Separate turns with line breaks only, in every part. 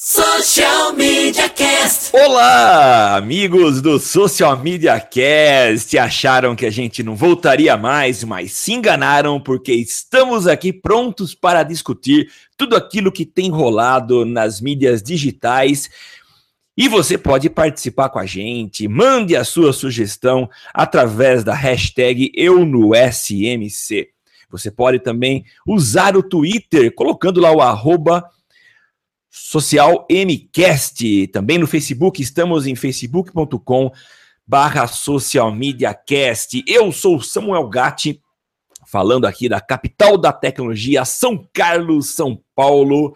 Social Media Cast.
Olá, amigos do Social Media Cast. Acharam que a gente não voltaria mais, mas se enganaram porque estamos aqui prontos para discutir tudo aquilo que tem rolado nas mídias digitais. E você pode participar com a gente, mande a sua sugestão através da hashtag EuNoSMC. Você pode também usar o Twitter, colocando lá o arroba Social MCast. Também no Facebook, estamos em facebook.com barra Social Media Cast. Eu sou Samuel Gatti, falando aqui da capital da tecnologia, São Carlos, São Paulo.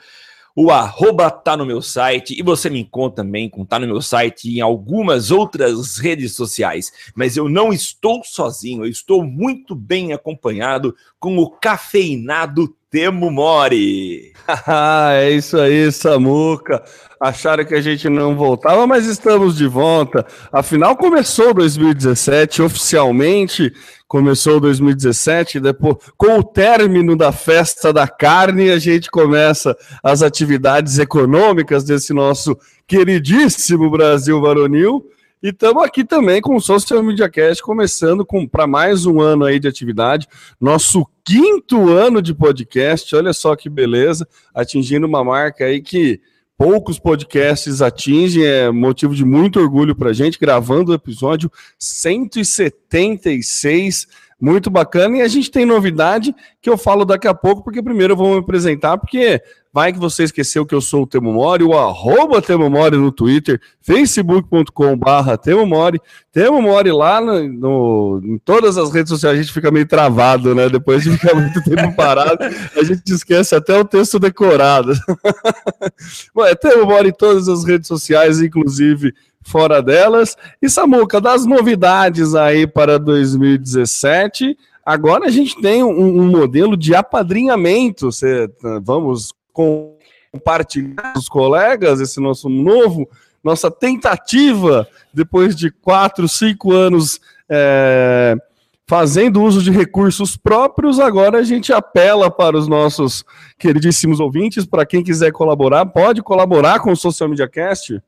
O arroba tá no meu site e você me encontra também com tá no meu site e em algumas outras redes sociais. Mas eu não estou sozinho, eu estou muito bem acompanhado com o cafeinado Temo Mori.
é isso aí, Samuca. Acharam que a gente não voltava, mas estamos de volta. Afinal, começou 2017 oficialmente. Começou 2017, depois com o término da festa da carne, a gente começa as atividades econômicas desse nosso queridíssimo Brasil varonil. E estamos aqui também com o Social Media Cast, começando para mais um ano aí de atividade. Nosso quinto ano de podcast, olha só que beleza, atingindo uma marca aí que poucos podcasts atingem, é motivo de muito orgulho para a gente, gravando o episódio 176 muito bacana. E a gente tem novidade que eu falo daqui a pouco, porque primeiro eu vou me apresentar, porque vai que você esqueceu que eu sou o Temo Mori, o arroba Temo Mori no Twitter, facebook.com barra Temo Mori, Temo Mori lá no, no, em todas as redes sociais, a gente fica meio travado, né? Depois de ficar muito tempo parado, a gente esquece até o texto decorado. Bom, é Temo Mori em todas as redes sociais, inclusive fora delas. E Samuca, das novidades aí para 2017, agora a gente tem um, um modelo de apadrinhamento. Você, vamos compartilhar com os colegas esse nosso novo, nossa tentativa, depois de quatro, cinco anos. É, fazendo uso de recursos próprios, agora a gente apela para os nossos queridíssimos ouvintes, para quem quiser colaborar, pode colaborar com o Social Media Cast?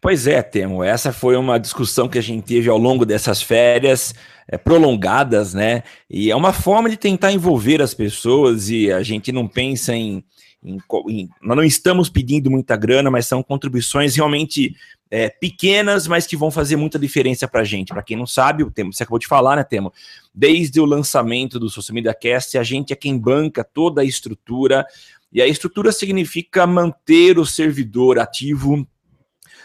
Pois é, Temo, essa foi uma discussão que a gente teve ao longo dessas férias é, prolongadas, né? E é uma forma de tentar envolver as pessoas e a gente não pensa em, em, em nós não estamos pedindo muita grana, mas são contribuições realmente é, pequenas, mas que vão fazer muita diferença para a gente. Para quem não sabe, o Temo, você acabou de falar, né, Temo? Desde o lançamento do Social Media Cast, a gente é quem banca toda a estrutura, e a estrutura significa manter o servidor ativo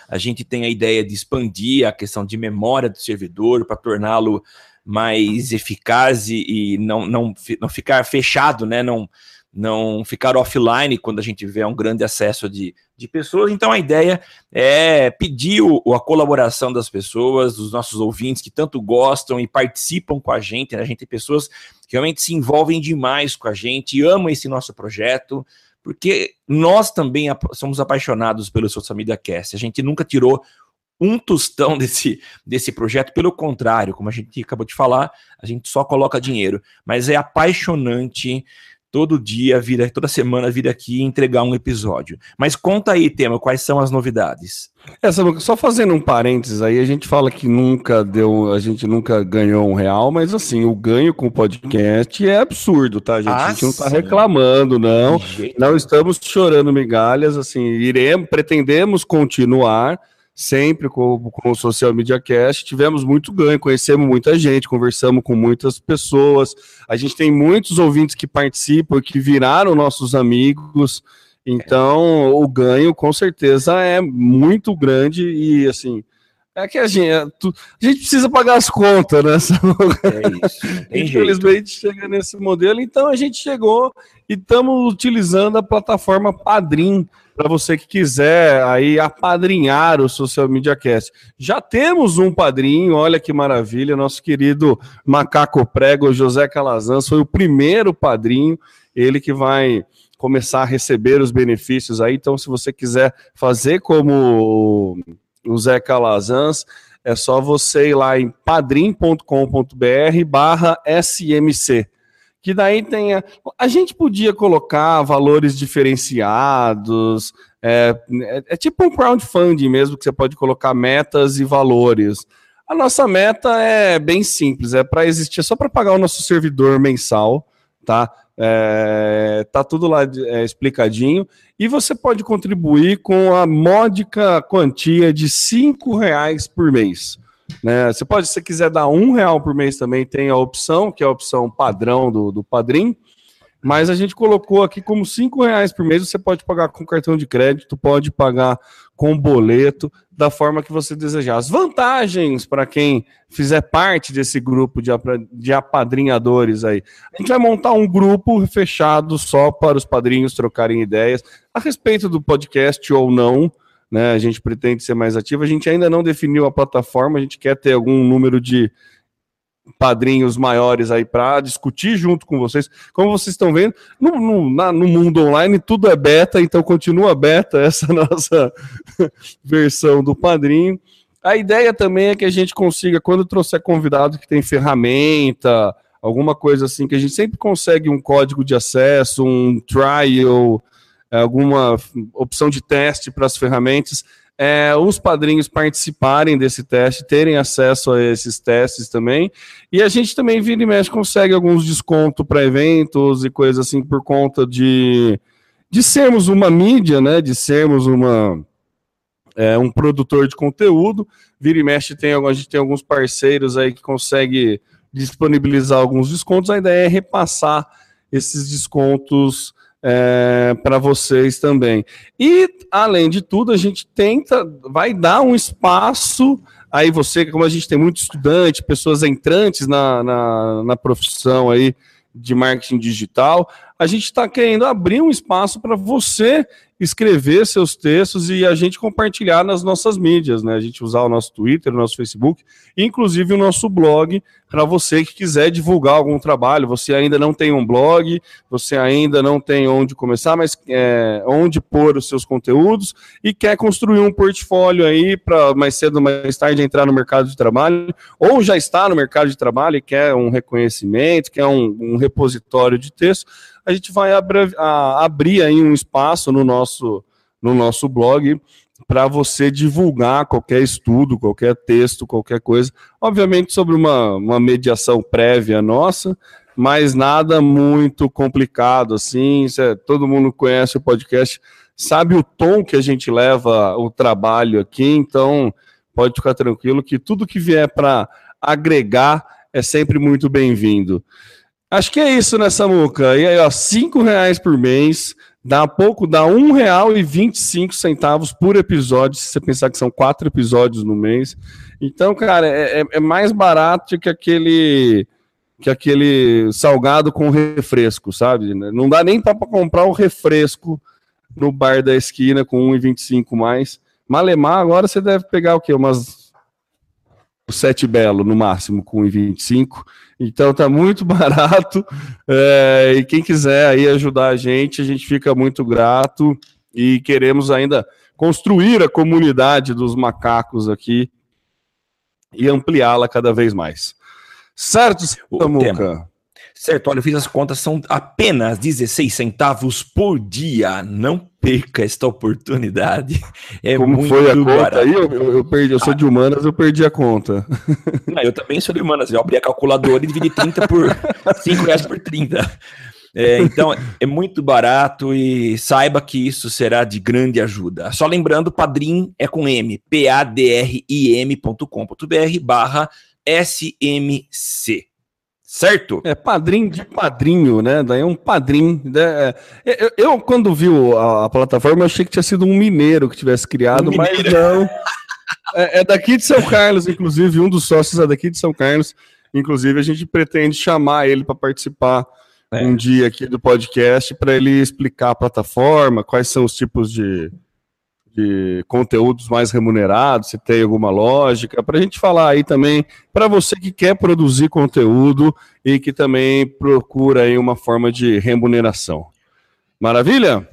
a gente tem a ideia de expandir a questão de memória do servidor para torná-lo mais eficaz e, e não, não, não ficar fechado, né? Não, não ficar offline quando a gente vê um grande acesso de, de pessoas. Então a ideia é pedir o, a colaboração das pessoas, dos nossos ouvintes que tanto gostam e participam com a gente. Né? A gente tem pessoas que realmente se envolvem demais com a gente, amam esse nosso projeto, porque nós também somos apaixonados pelo Social Media Cast. A gente nunca tirou um tostão desse, desse projeto, pelo contrário, como a gente acabou de falar, a gente só coloca dinheiro, mas é apaixonante todo dia vir, toda semana vir aqui e entregar um episódio. Mas conta aí, Tema, quais são as novidades?
Essa, só fazendo um parênteses aí, a gente fala que nunca deu, a gente nunca ganhou um real, mas assim, o ganho com o podcast é absurdo, tá, gente? Ah, a gente não tá reclamando, não. Não estamos chorando migalhas, assim, iremos, pretendemos continuar sempre com, com o Social Media Cast. Tivemos muito ganho, conhecemos muita gente, conversamos com muitas pessoas. A gente tem muitos ouvintes que participam, que viraram nossos amigos. Então, o ganho com certeza é muito grande e assim. É que a gente, é, a gente precisa pagar as contas, né? É isso. Infelizmente chega nesse modelo, então a gente chegou e estamos utilizando a plataforma Padrim para você que quiser aí apadrinhar o Social Media Cast. Já temos um padrinho, olha que maravilha, nosso querido Macaco Prego, José Calazans, foi o primeiro padrinho, ele que vai começar a receber os benefícios aí. Então, se você quiser fazer como o Zé Calazans, é só você ir lá em padrim.com.br barra SMC que daí tenha. A gente podia colocar valores diferenciados, é, é, é, tipo um crowdfunding mesmo, que você pode colocar metas e valores. A nossa meta é bem simples, é para existir, é só para pagar o nosso servidor mensal, tá? É, tá tudo lá é, explicadinho. E você pode contribuir com a módica quantia de cinco reais por mês. Né? Você pode, se quiser dar um real por mês também, tem a opção, que é a opção padrão do, do Padrim. Mas a gente colocou aqui como cinco reais por mês. Você pode pagar com cartão de crédito, pode pagar com boleto, da forma que você desejar. As vantagens para quem fizer parte desse grupo de, de apadrinhadores aí. A gente vai montar um grupo fechado só para os padrinhos trocarem ideias a respeito do podcast ou não né? A gente pretende ser mais ativo. A gente ainda não definiu a plataforma, a gente quer ter algum número de padrinhos maiores aí para discutir junto com vocês. Como vocês estão vendo, no, no, na, no, mundo online tudo é beta, então continua beta essa nossa versão do padrinho. A ideia também é que a gente consiga, quando trouxer convidado que tem ferramenta, alguma coisa assim, que a gente sempre consegue um código de acesso, um trial, alguma opção de teste para as ferramentas, é, os padrinhos participarem desse teste, terem acesso a esses testes também. E a gente também, vira e mexe, consegue alguns descontos para eventos e coisas assim, por conta de, de sermos uma mídia, né? De sermos uma. É, um produtor de conteúdo, vira e mexe, tem, a gente tem alguns parceiros aí que consegue disponibilizar alguns descontos. A ideia é repassar esses descontos é, para vocês também. E, além de tudo, a gente tenta, vai dar um espaço. Aí você, como a gente tem muito estudante, pessoas entrantes na, na, na profissão aí de marketing digital, a gente está querendo abrir um espaço para você escrever seus textos e a gente compartilhar nas nossas mídias, né? A gente usar o nosso Twitter, o nosso Facebook, inclusive o nosso blog, para você que quiser divulgar algum trabalho. Você ainda não tem um blog, você ainda não tem onde começar, mas é, onde pôr os seus conteúdos e quer construir um portfólio aí para mais cedo ou mais tarde entrar no mercado de trabalho, ou já está no mercado de trabalho e quer um reconhecimento, quer um, um repositório de texto a gente vai a, abrir aí um espaço no nosso, no nosso blog para você divulgar qualquer estudo, qualquer texto, qualquer coisa. Obviamente, sobre uma, uma mediação prévia nossa, mas nada muito complicado assim. É, todo mundo conhece o podcast, sabe o tom que a gente leva o trabalho aqui, então pode ficar tranquilo que tudo que vier para agregar é sempre muito bem-vindo. Acho que é isso, né, Samuca? E aí, ó, cinco reais por mês, dá pouco, dá um real e vinte e cinco centavos por episódio, se você pensar que são quatro episódios no mês. Então, cara, é, é, é mais barato que aquele que aquele salgado com refresco, sabe? Não dá nem para comprar o refresco no bar da esquina com 1,25 mais. Malemar, agora você deve pegar o quê? Umas sete belo no máximo com 1,25. Então tá muito barato. É, e quem quiser aí ajudar a gente, a gente fica muito grato e queremos ainda construir a comunidade dos macacos aqui e ampliá-la cada vez mais. Certo,
Samuca? Certo, olha, eu fiz as contas, são apenas 16 centavos por dia. Não perca esta oportunidade.
É Como muito foi a conta aí? Eu, eu, eu, perdi, eu sou de humanas, eu perdi a conta.
Não, eu também sou de humanas. Eu abri a calculadora e dividi 30 por 5 reais por 30. É, então, é muito barato e saiba que isso será de grande ajuda. Só lembrando, Padrim é com M, p-a-d-r-i-m.com.br barra SMC certo?
É padrinho de padrinho, né? Daí é um padrinho. Né? É, eu, eu, quando vi a, a, plataforma, achei que tinha sido um mineiro que tivesse criado, um mas não. É, é, daqui de São Carlos, inclusive, um dos sócios é daqui de São Carlos. Inclusive, a gente pretende chamar ele para participar é. um dia aqui do podcast para ele explicar a plataforma, quais são os tipos de, de conteúdos mais remunerados, se tem alguma lógica, para a gente falar aí também, para você que quer produzir conteúdo e que também procura aí uma forma de remuneração. Maravilha?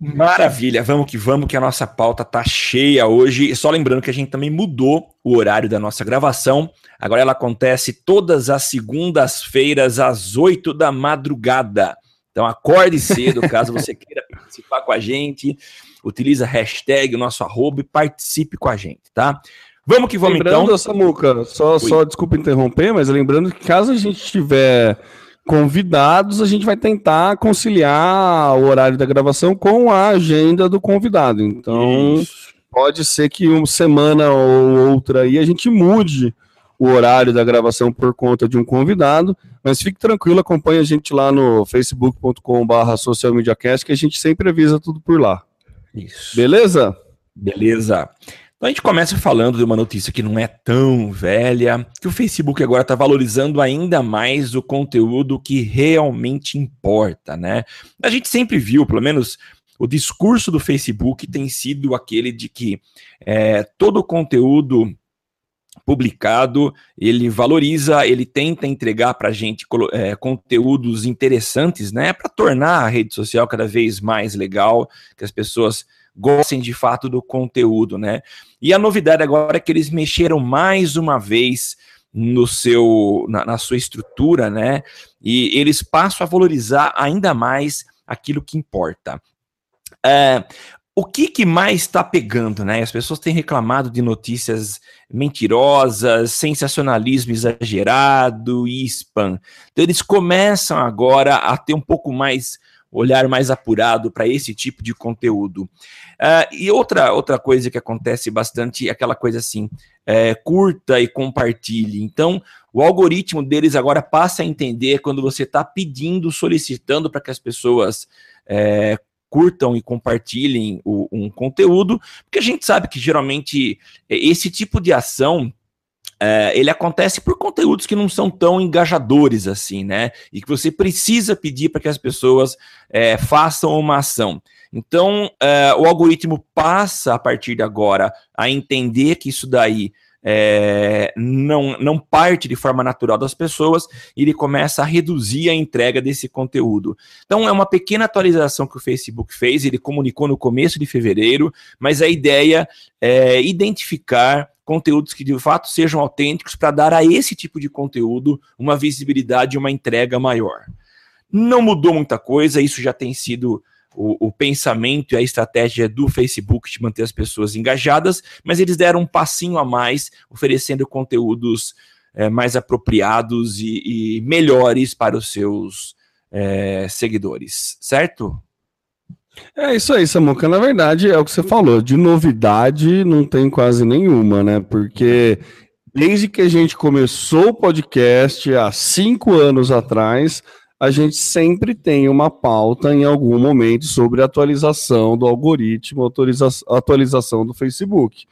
Maravilha, vamos que vamos, que a nossa pauta tá cheia hoje. Só lembrando que a gente também mudou o horário da nossa gravação. Agora ela acontece todas as segundas-feiras, às 8 da madrugada. Então acorde cedo, caso você queira participar com a gente. Utiliza a hashtag, o nosso arroba e participe com a gente, tá? Vamos que vamos
lembrando, então. Samuca, só, só desculpa interromper, mas lembrando que caso a gente tiver convidados, a gente vai tentar conciliar o horário da gravação com a agenda do convidado. Então, Isso. pode ser que uma semana ou outra aí a gente mude o horário da gravação por conta de um convidado, mas fique tranquilo, acompanhe a gente lá no facebook.com/barra socialmediacast que a gente sempre avisa tudo por lá.
Isso. Beleza? Beleza. Então a gente começa falando de uma notícia que não é tão velha, que o Facebook agora está valorizando ainda mais o conteúdo que realmente importa, né? A gente sempre viu, pelo menos o discurso do Facebook tem sido aquele de que é, todo o conteúdo publicado, ele valoriza, ele tenta entregar para a gente é, conteúdos interessantes, né, para tornar a rede social cada vez mais legal, que as pessoas gostem de fato do conteúdo, né? E a novidade agora é que eles mexeram mais uma vez no seu na, na sua estrutura, né? E eles passam a valorizar ainda mais aquilo que importa. É, o que, que mais está pegando, né? As pessoas têm reclamado de notícias mentirosas, sensacionalismo exagerado e spam. Então eles começam agora a ter um pouco mais olhar mais apurado para esse tipo de conteúdo. Uh, e outra, outra coisa que acontece bastante é aquela coisa assim, é, curta e compartilhe. Então, o algoritmo deles agora passa a entender quando você está pedindo, solicitando para que as pessoas é, curtam e compartilhem o, um conteúdo, porque a gente sabe que geralmente esse tipo de ação é, ele acontece por conteúdos que não são tão engajadores assim, né? E que você precisa pedir para que as pessoas é, façam uma ação. Então, é, o algoritmo passa a partir de agora a entender que isso daí é, não, não parte de forma natural das pessoas e ele começa a reduzir a entrega desse conteúdo. Então, é uma pequena atualização que o Facebook fez, ele comunicou no começo de fevereiro, mas a ideia é identificar conteúdos que de fato sejam autênticos para dar a esse tipo de conteúdo uma visibilidade e uma entrega maior. Não mudou muita coisa, isso já tem sido o, o, pensamento e a estratégia do Facebook de manter as pessoas engajadas, mas eles deram um passinho a mais, oferecendo conteúdos é, mais apropriados e, e, melhores para os seus é, seguidores, certo?
É isso aí, Samuca. Na verdade, é o que você falou. De novidade, não tem quase nenhuma, né? Porque desde que a gente começou o podcast há cinco anos atrás, a gente sempre tem uma pauta em algum momento sobre atualização do algoritmo, atualização do Facebook.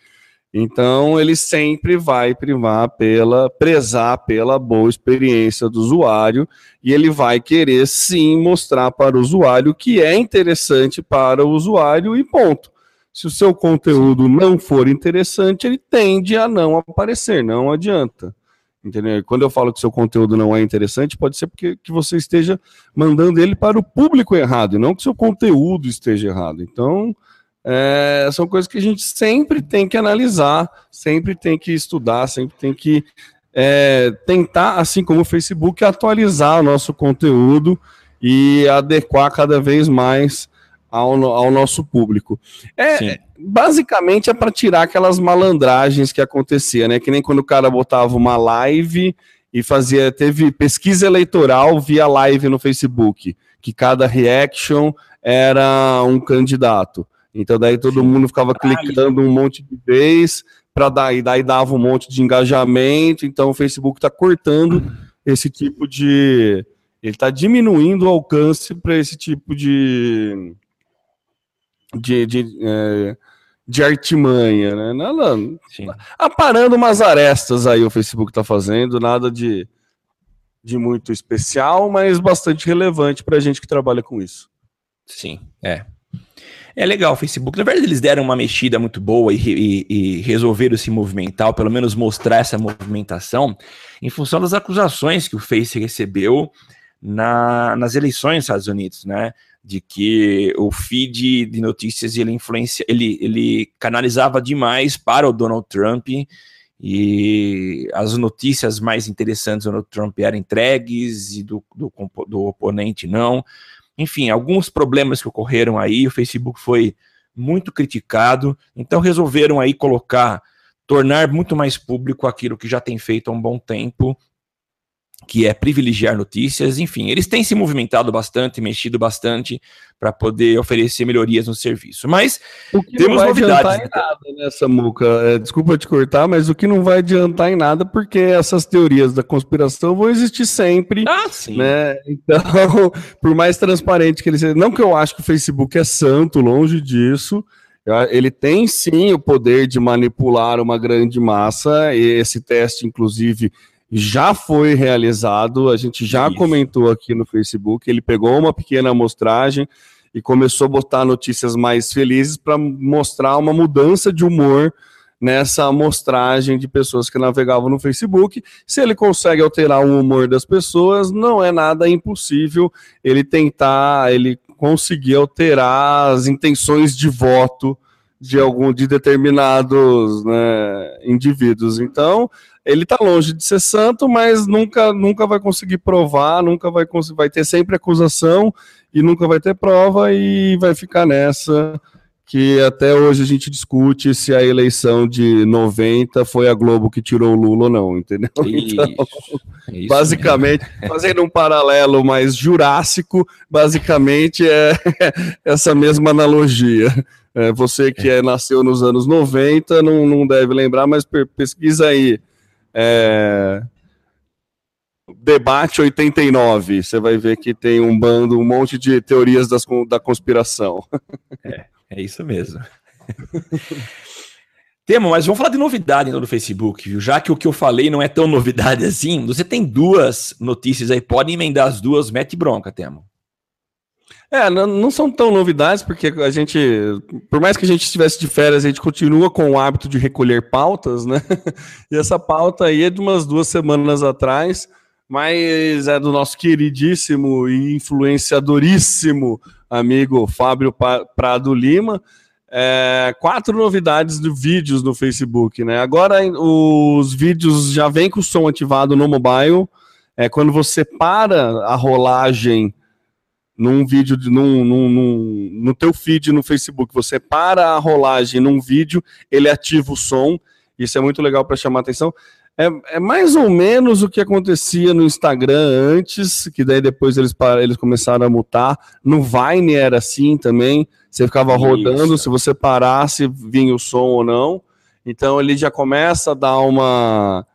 Então, ele sempre vai privar pela, prezar pela boa experiência do usuário e ele vai querer sim mostrar para o usuário que é interessante para o usuário e ponto. Se o seu conteúdo não for interessante, ele tende a não aparecer, não adianta. Entendeu? Quando eu falo que seu conteúdo não é interessante, pode ser porque que você esteja mandando ele para o público errado, e não que seu conteúdo esteja errado. Então, é, são coisas que a gente sempre tem que analisar, sempre tem que estudar, sempre tem que é, tentar, assim como o Facebook, atualizar o nosso conteúdo e adequar cada vez mais ao, ao nosso público. É, basicamente é para tirar aquelas malandragens que acontecia, né? Que nem quando o cara botava uma live e fazia, teve pesquisa eleitoral via live no Facebook, que cada reaction era um candidato. Então daí todo mundo ficava clicando um monte de vez para dar e daí dava um monte de engajamento. Então o Facebook está cortando esse tipo de ele está diminuindo o alcance para esse tipo de de, de, é, de artimanha, né? Nada, Sim. aparando umas arestas aí o Facebook está fazendo, nada de, de muito especial, mas bastante relevante para a gente que trabalha com isso.
Sim, é. É legal o Facebook. Na verdade, eles deram uma mexida muito boa e, e, e, resolveram se movimentar, ou pelo menos mostrar essa movimentação, em função das acusações que o Face recebeu na, nas eleições dos Estados Unidos, né? de que o feed de notícias ele influencia, ele, ele canalizava demais para o Donald Trump e as notícias mais interessantes do Donald Trump eram entregues e do, do, do oponente não. Enfim, alguns problemas que ocorreram aí, o Facebook foi muito criticado, então resolveram aí colocar, tornar muito mais público aquilo que já tem feito há um bom tempo, que é privilegiar notícias. Enfim, eles têm se movimentado bastante, mexido bastante para poder oferecer melhorias no serviço. Mas
o que temos não vai novidades. Adiantar em nada nessa muca. É, desculpa te cortar, mas o que não vai adiantar em nada porque essas teorias da conspiração vão existir sempre. Ah, sim. Né? Então, por mais transparente que ele seja, não que eu acho que o Facebook é santo, longe disso. Ele tem sim o poder de manipular uma grande massa, e esse teste, inclusive, já foi realizado, a gente já Isso. comentou aqui no Facebook. Ele pegou uma pequena amostragem e começou a botar notícias mais felizes para mostrar uma mudança de humor nessa amostragem de pessoas que navegavam no Facebook. Se ele consegue alterar o humor das pessoas, não é nada impossível ele tentar, ele conseguir alterar as intenções de voto de algum de determinados né, indivíduos. Então, ele está longe de ser santo, mas nunca, nunca vai conseguir provar, nunca vai vai ter sempre acusação e nunca vai ter prova e vai ficar nessa que até hoje a gente discute se a eleição de 90 foi a Globo que tirou o Lula ou não, entendeu? Isso, então, isso basicamente, mesmo. fazendo um paralelo mais jurássico, basicamente é essa mesma analogia. É, você que é, nasceu nos anos 90 não, não deve lembrar, mas pesquisa aí é, Debate 89, você vai ver que tem um bando, um monte de teorias das, da conspiração.
É, é isso mesmo. Temo, mas vamos falar de novidade no Facebook, viu? Já que o que eu falei não é tão novidade assim, você tem duas notícias aí, pode emendar as duas, mete bronca, Temo.
É, não, são tão novidades, porque a gente, por mais que a gente estivesse de férias, a gente continua com o hábito de recolher pautas, né? E essa pauta aí é de umas duas semanas atrás, mas é do nosso queridíssimo e influenciadoríssimo amigo Fábio Prado Lima. É, quatro novidades de vídeos no Facebook, né? Agora os vídeos já vêm com o som ativado no mobile. É, quando você para a rolagem num vídeo, num, num, num, no teu feed no Facebook, você para a rolagem num vídeo, ele ativa o som, isso é muito legal para chamar atenção. É, é, mais ou menos o que acontecia no Instagram antes, que daí depois eles, eles começaram a mutar. No Vine era assim também, você ficava isso. rodando, se você parasse, vinha o som ou não. Então ele já começa a dar uma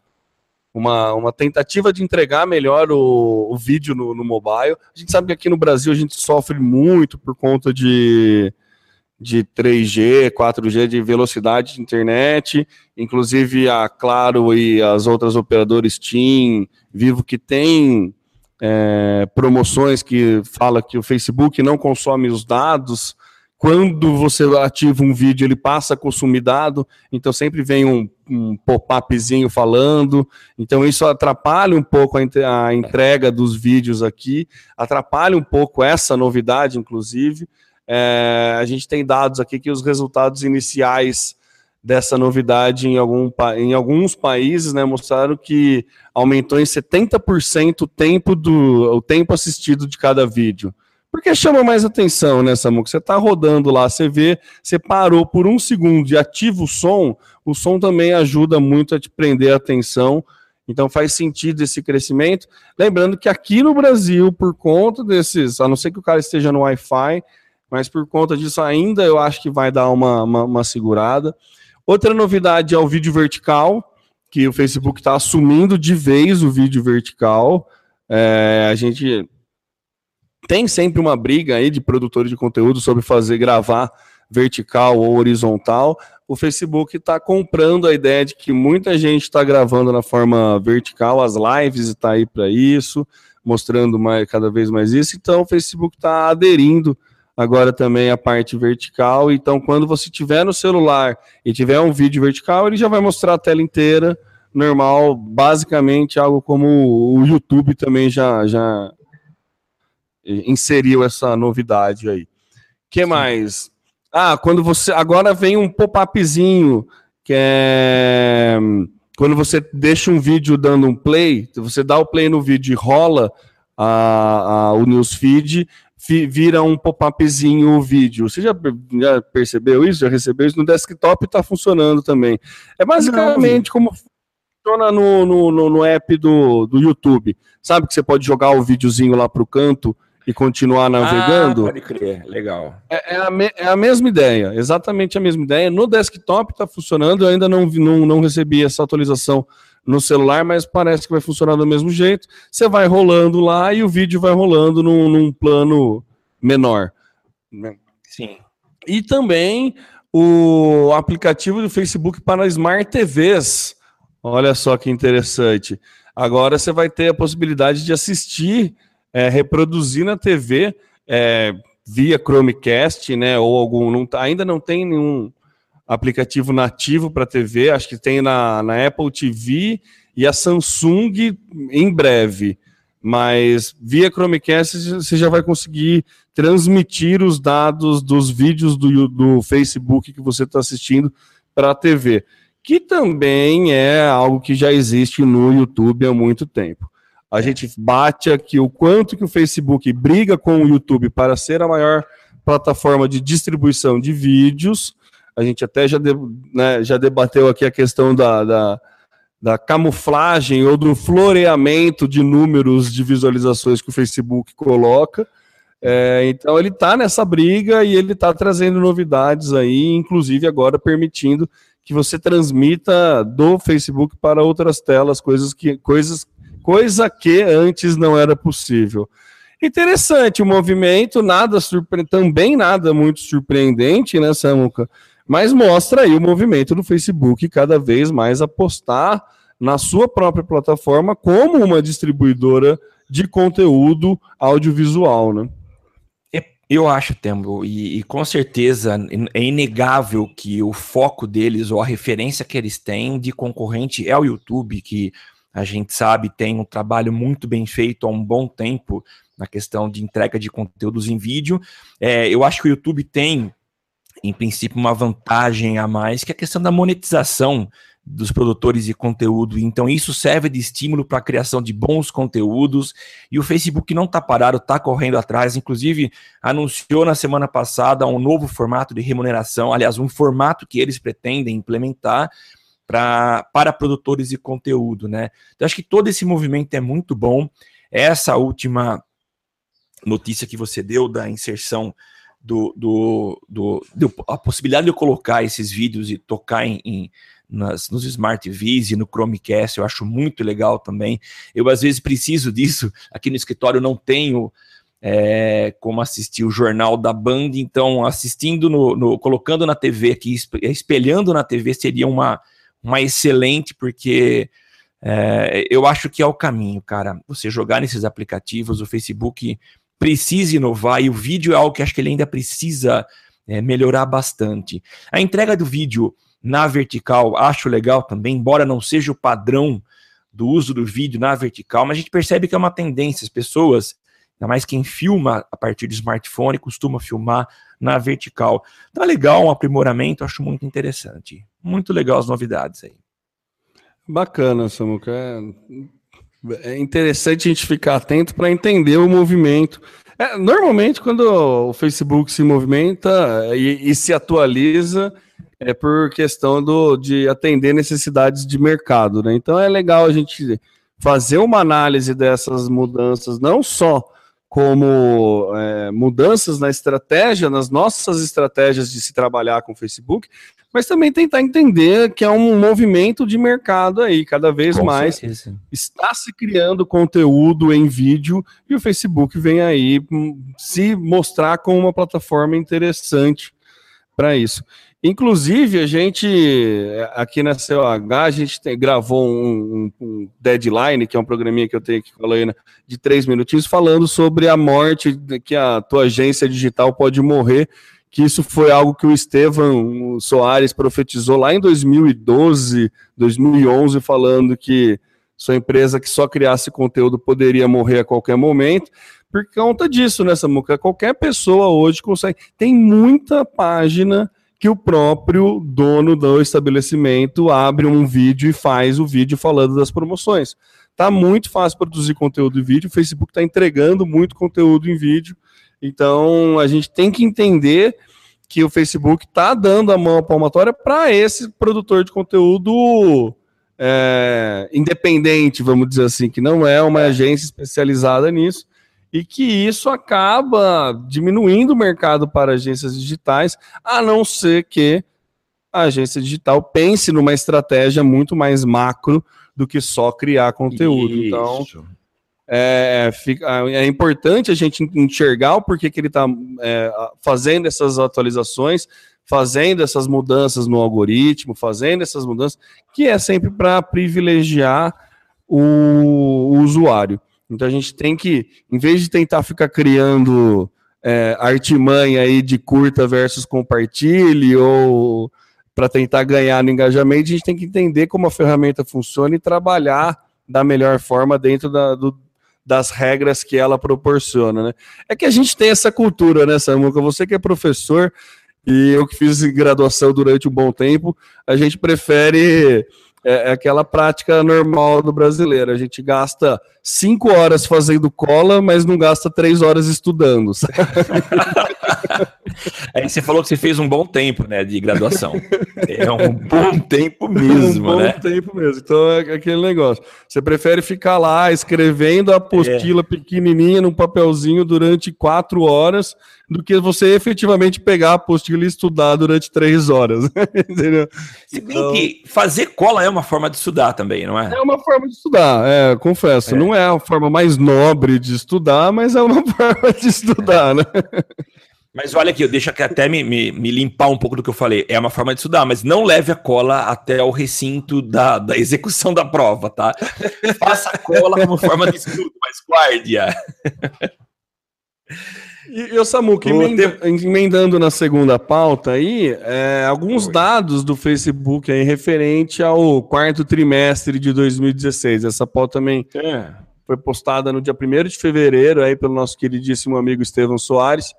uma, uma tentativa de entregar melhor o, o vídeo no, no mobile. A gente sabe que aqui no Brasil a gente sofre muito por conta de, de 3G, 4G, de velocidade de internet, inclusive a Claro e as outras operadoras TIM, Vivo, que tem é, promoções que fala que o Facebook não consome os dados quando você ativa um vídeo, ele passa a consumir dado, então sempre vem um, um pop-upzinho falando. Então isso atrapalha um pouco a, a, entrega dos vídeos aqui, atrapalha um pouco essa novidade, inclusive. É, a gente tem dados aqui que os resultados iniciais dessa novidade em, algum, em alguns países né, mostraram que aumentou em 70% o tempo, do, o tempo assistido de cada vídeo. Porque chama mais atenção, né, Samu? Você está rodando lá, você vê, você parou por um segundo e ativa o som, o som também ajuda muito a te prender a atenção. Então faz sentido esse crescimento. Lembrando que aqui no Brasil, por conta desses, a não ser que o cara esteja no Wi-Fi, mas por conta disso ainda eu acho que vai dar uma, uma, uma segurada. Outra novidade é o vídeo vertical, que o Facebook está assumindo de vez o vídeo vertical. É, a gente tem sempre uma briga aí de produtores de conteúdo sobre fazer gravar vertical ou horizontal. O Facebook está comprando a ideia de que muita gente está gravando na forma vertical, as lives está aí para isso, mostrando mais, cada vez mais isso. Então o Facebook está aderindo agora também a parte vertical. Então, quando você tiver no celular e tiver um vídeo vertical, ele já vai mostrar a tela inteira, normal, basicamente algo como o YouTube também já, já inseriu essa novidade aí. que Sim. mais? Ah, quando você. Agora vem um pop-upzinho que é. Quando você deixa um vídeo dando um play, você dá o play no vídeo e rola a, a o newsfeed, vira um pop-upzinho o vídeo. Você já, já, percebeu isso? Já recebeu isso? No desktop está funcionando também. É basicamente Não. como funciona no, no, no, no, app do, do YouTube. Sabe que você pode jogar o videozinho lá para o canto e continuar navegando? Ah,
pode crer, legal.
É, é, a me, é a mesma ideia, exatamente a mesma ideia. No desktop está funcionando, eu ainda não, não, não recebi essa atualização no celular, mas parece que vai funcionar do mesmo jeito. Você vai rolando lá e o vídeo vai rolando num, num plano menor.
Sim.
E também o aplicativo do Facebook para Smart TVs. Olha só que interessante. Agora você vai ter a possibilidade de assistir, é, reproduzir na TV é, via Chromecast, né? Ou algum. Não, ainda não tem nenhum aplicativo nativo para TV, acho que tem na, na Apple TV e a Samsung em breve. Mas via Chromecast você já vai conseguir transmitir os dados dos vídeos do, do Facebook que você está assistindo para a TV, que também é algo que já existe no YouTube há muito tempo. A gente bate aqui o quanto que o Facebook briga com o YouTube para ser a maior plataforma de distribuição de vídeos, a gente até já, de, né, já debateu aqui a questão da, da, da, camuflagem ou do floreamento de números de visualizações que o Facebook coloca. É, então ele está nessa briga e ele está trazendo novidades aí, inclusive agora permitindo que você transmita do Facebook para outras telas, coisas que coisas coisa que antes não era possível. Interessante o movimento, nada surpre... também nada muito surpreendente, né, Samuca? Mas mostra aí o movimento do Facebook cada vez mais apostar na sua própria plataforma como uma distribuidora de conteúdo audiovisual, né?
É, eu acho, Tembo, e, e, com certeza é inegável que o foco deles ou a referência que eles têm de concorrente é o YouTube, que a gente sabe tem um trabalho muito bem feito há um bom tempo na questão de entrega de conteúdos em vídeo. É, eu acho que o YouTube tem em princípio, uma vantagem a mais, que é a questão da monetização dos produtores de conteúdo. Então, isso serve de estímulo para a criação de bons conteúdos. E o Facebook não está parado, está correndo atrás. Inclusive, anunciou na semana passada um novo formato de remuneração, aliás, um formato que eles pretendem implementar pra, para produtores de conteúdo. Né? Então, acho que todo esse movimento é muito bom. Essa última notícia que você deu da inserção do, do, do, do, a possibilidade de eu colocar esses vídeos e tocar em, em nas, nos Smart TVs e no Chromecast, eu acho muito legal também. Eu às vezes preciso disso, aqui no escritório não tenho é, como assistir o jornal da Band, então assistindo no, no, colocando na TV aqui, espelhando na TV seria uma, uma excelente, porque é, eu acho que é o caminho, cara. Você jogar nesses aplicativos, o Facebook precisa inovar e o vídeo é algo que acho que ele ainda precisa é, melhorar bastante. A entrega do vídeo na vertical acho legal também, embora não seja o padrão do uso do vídeo na vertical, mas a gente percebe que é uma tendência. As pessoas, ainda mais quem filma a partir do smartphone, costuma filmar na vertical. Tá legal, um aprimoramento, acho muito interessante. Muito legal as novidades aí.
Bacana, Samuca. É é interessante a gente ficar atento para entender o movimento. É, normalmente, quando o Facebook se movimenta e, e, se atualiza, é por questão do, de atender necessidades de mercado. Né? Então, é legal a gente fazer uma análise dessas mudanças, não só como é, mudanças na estratégia, nas nossas estratégias de se trabalhar com o Facebook, mas também tentar entender que é um movimento de mercado aí, cada vez com mais certeza. está se criando conteúdo em vídeo e o Facebook vem aí hum, se mostrar como uma plataforma interessante para isso. Inclusive, a gente, aqui na COH, a gente tem, gravou um, um, Deadline, que é um programinha que eu tenho aqui com a de três minutinhos, falando sobre a morte, que a tua agência digital pode morrer, que isso foi algo que o Estevam Soares profetizou lá em 2012, 2011, falando que sua empresa que só criasse conteúdo poderia morrer a qualquer momento. por conta disso, né, Samuca? Qualquer pessoa hoje consegue. Tem muita página que o próprio dono do estabelecimento abre um vídeo e faz o vídeo falando das promoções. Tá muito fácil produzir conteúdo em vídeo, o Facebook está entregando muito conteúdo em vídeo. Então a gente tem que entender que o Facebook está dando a mão palmatória para esse produtor de conteúdo é, independente, vamos dizer assim, que não é uma agência especializada nisso e que isso acaba diminuindo o mercado para agências digitais, a não ser que a agência digital pense numa estratégia muito mais macro do que só criar conteúdo. Então, isso. Então, é, é importante a gente enxergar o porquê que ele está é, fazendo essas atualizações, fazendo essas mudanças no algoritmo, fazendo essas mudanças, que é sempre para privilegiar o, o usuário. Então a gente tem que, em vez de tentar ficar criando é, artimanha aí de curta versus compartilhe ou para tentar ganhar no engajamento, a gente tem que entender como a ferramenta funciona e trabalhar da melhor forma dentro da, do, das regras que ela proporciona, né? É que a gente tem essa cultura, né, Samuca? Você que é professor e eu que fiz graduação durante um bom tempo, a gente prefere é, é aquela prática normal do brasileiro. A gente gasta cinco horas fazendo cola, mas não gasta três horas estudando.
Aí você falou que você fez um bom tempo, né, de graduação. É um bom tempo mesmo, um bom né?
tempo mesmo. Então é aquele negócio. Você prefere ficar lá escrevendo a apostila é. pequenininha num papelzinho durante quatro horas do que você efetivamente pegar a apostila e estudar durante três horas. Entendeu?
Se bem então... que fazer cola é uma forma de estudar também, não é?
É uma forma de estudar, é, confesso. É. Não é a forma mais nobre de estudar, mas é uma forma de estudar, né?
Mas olha aqui, eu deixo aqui até me, me, me, limpar um pouco do que eu falei. É uma forma de estudar, mas não leve a cola até o recinto da, da execução da prova, tá? Faça a cola como forma de estudo, mas guarde-a.
E, o Samuca, emenda, emendando na segunda pauta aí, é, alguns Oi. dados do Facebook aí referente ao quarto trimestre de 2016. Essa pauta também é. foi postada no dia 1 de fevereiro aí pelo nosso queridíssimo amigo Estevão Soares.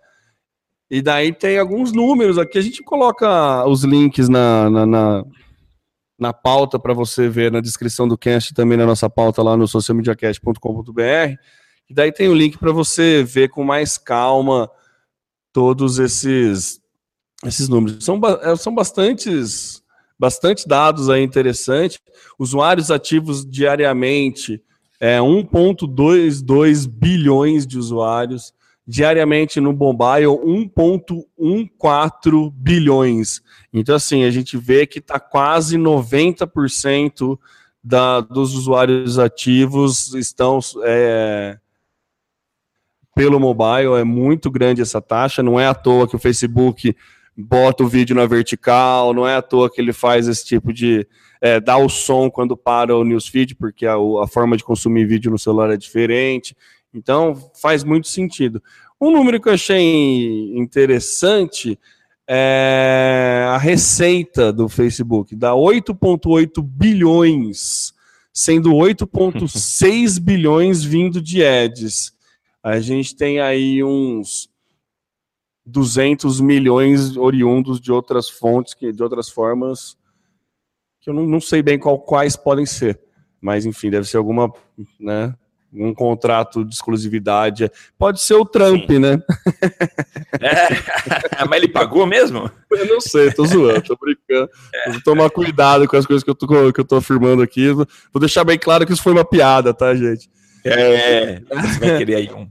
E daí tem alguns números aqui, a gente coloca os links na, na, na, na pauta para você ver na descrição do cast também na nossa pauta lá no socialmediacast.com.br. E daí tem o link para você ver com mais calma todos esses, esses números. São, é, são bastantes, bastante dados aí interessantes. Usuários ativos diariamente, é 1,22 bilhões de usuários. Diariamente no mobile, 1,14 bilhões. Então, assim, a gente vê que está quase 90% da, dos usuários ativos estão é, pelo mobile, é muito grande essa taxa, não é à toa que o Facebook bota o vídeo na vertical, não é à toa que ele faz esse tipo de. É, dá o som quando para o newsfeed, porque a, a forma de consumir vídeo no celular é diferente. Então, faz muito sentido. Um número que eu achei interessante é a receita do Facebook, dá 8,8 bilhões, sendo 8,6 bilhões vindo de ads a gente tem aí uns 200 milhões oriundos de outras fontes, que, de outras formas, que eu não, não sei bem qual, quais podem ser. Mas, enfim, deve ser alguma, né, um contrato de exclusividade. Pode ser o Trump, Sim. né?
É, mas ele pagou mesmo?
Eu não sei, tô zoando, tô brincando. É. Vou tomar cuidado com as coisas que eu, tô, que eu tô afirmando aqui. Vou deixar bem claro que isso foi uma piada, tá, gente?
É, você vai querer aí um,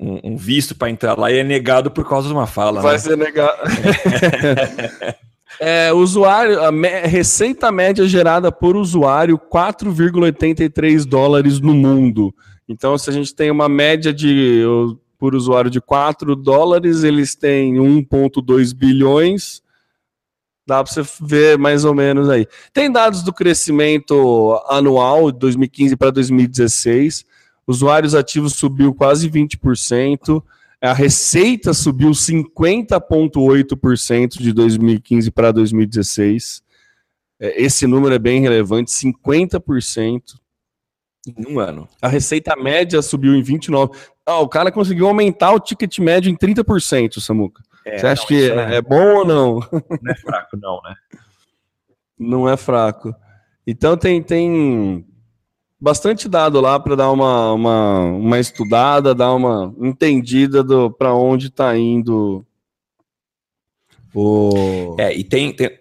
um, um visto para entrar lá e é negado por causa de uma fala.
Vai né? ser negado. É, usuário, a me, receita média gerada por usuário 4,83 dólares no mundo. Então, se a gente tem uma média de por usuário de 4 dólares, eles têm 1,2 bilhões. Dá para você ver mais ou menos aí. Tem dados do crescimento anual de 2015 para 2016. Usuários ativos subiu quase 20%. A receita subiu 50,8% de 2015 para 2016. É, esse número é bem relevante, 50%
em um ano.
A receita média subiu em 29%. Ah, o cara conseguiu aumentar o ticket médio em 30%, Samuca. É, Você acha não, que é, é, bom ou não?
Não é fraco, não, né?
Não é fraco. Então tem, tem bastante dado lá para dar uma, uma, uma estudada, dar uma entendida para onde está indo
o. É, e tem, tem.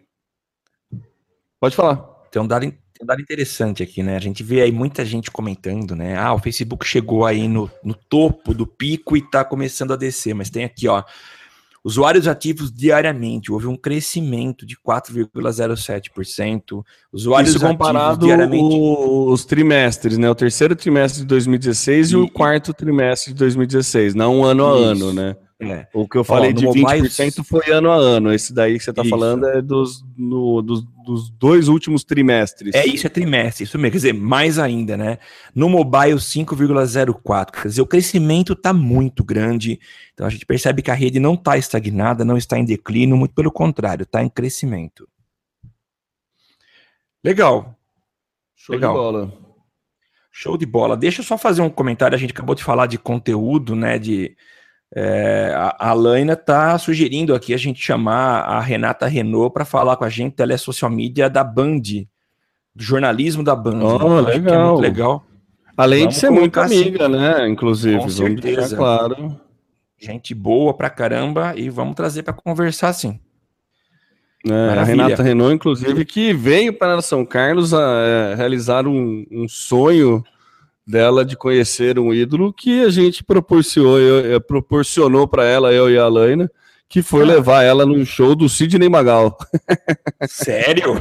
Pode falar.
Tem um dado um dado interessante aqui, né? A gente vê aí muita gente comentando, né? Ah, o Facebook chegou aí no, no topo do pico e tá começando a descer, mas tem aqui, ó. Usuários ativos diariamente, houve um crescimento de 4,07%. Usuários
Isso comparado diariamente... os trimestres, né? O terceiro trimestre de 2016 e, e o quarto trimestre de 2016, não ano a Isso. ano, né? É. O que eu falei Ó, de 20% mobile... foi ano a ano. Esse daí que você está falando é dos, no, dos, dos, dois últimos trimestres.
É, isso é trimestre, isso mesmo. Quer dizer, mais ainda, né? No mobile, 5,04. Quer dizer, o crescimento está muito grande. Então a gente percebe que a rede não está estagnada, não está em declínio, muito pelo contrário, está em crescimento. Legal.
Show Legal. de bola.
Show de bola. Deixa eu só fazer um comentário. A gente acabou de falar de conteúdo, né? De é, a, a Laina está sugerindo aqui a gente chamar a Renata Renault para falar com a gente. Ela é social media da Band, do jornalismo da Band.
Oh, legal. É muito
legal.
Além vamos de ser muito amiga, assim. né? Inclusive, com
certeza. claro. Gente boa pra caramba e vamos trazer para conversar sim.
É, a Renata Renault, inclusive, que veio para São Carlos a, a é, realizar um, um sonho dela de conhecer um ídolo que a gente proporcionou, eu, proporcionou para ela, eu e a Alaina, que foi ah. levar ela num show do Sidney Magal.
Sério?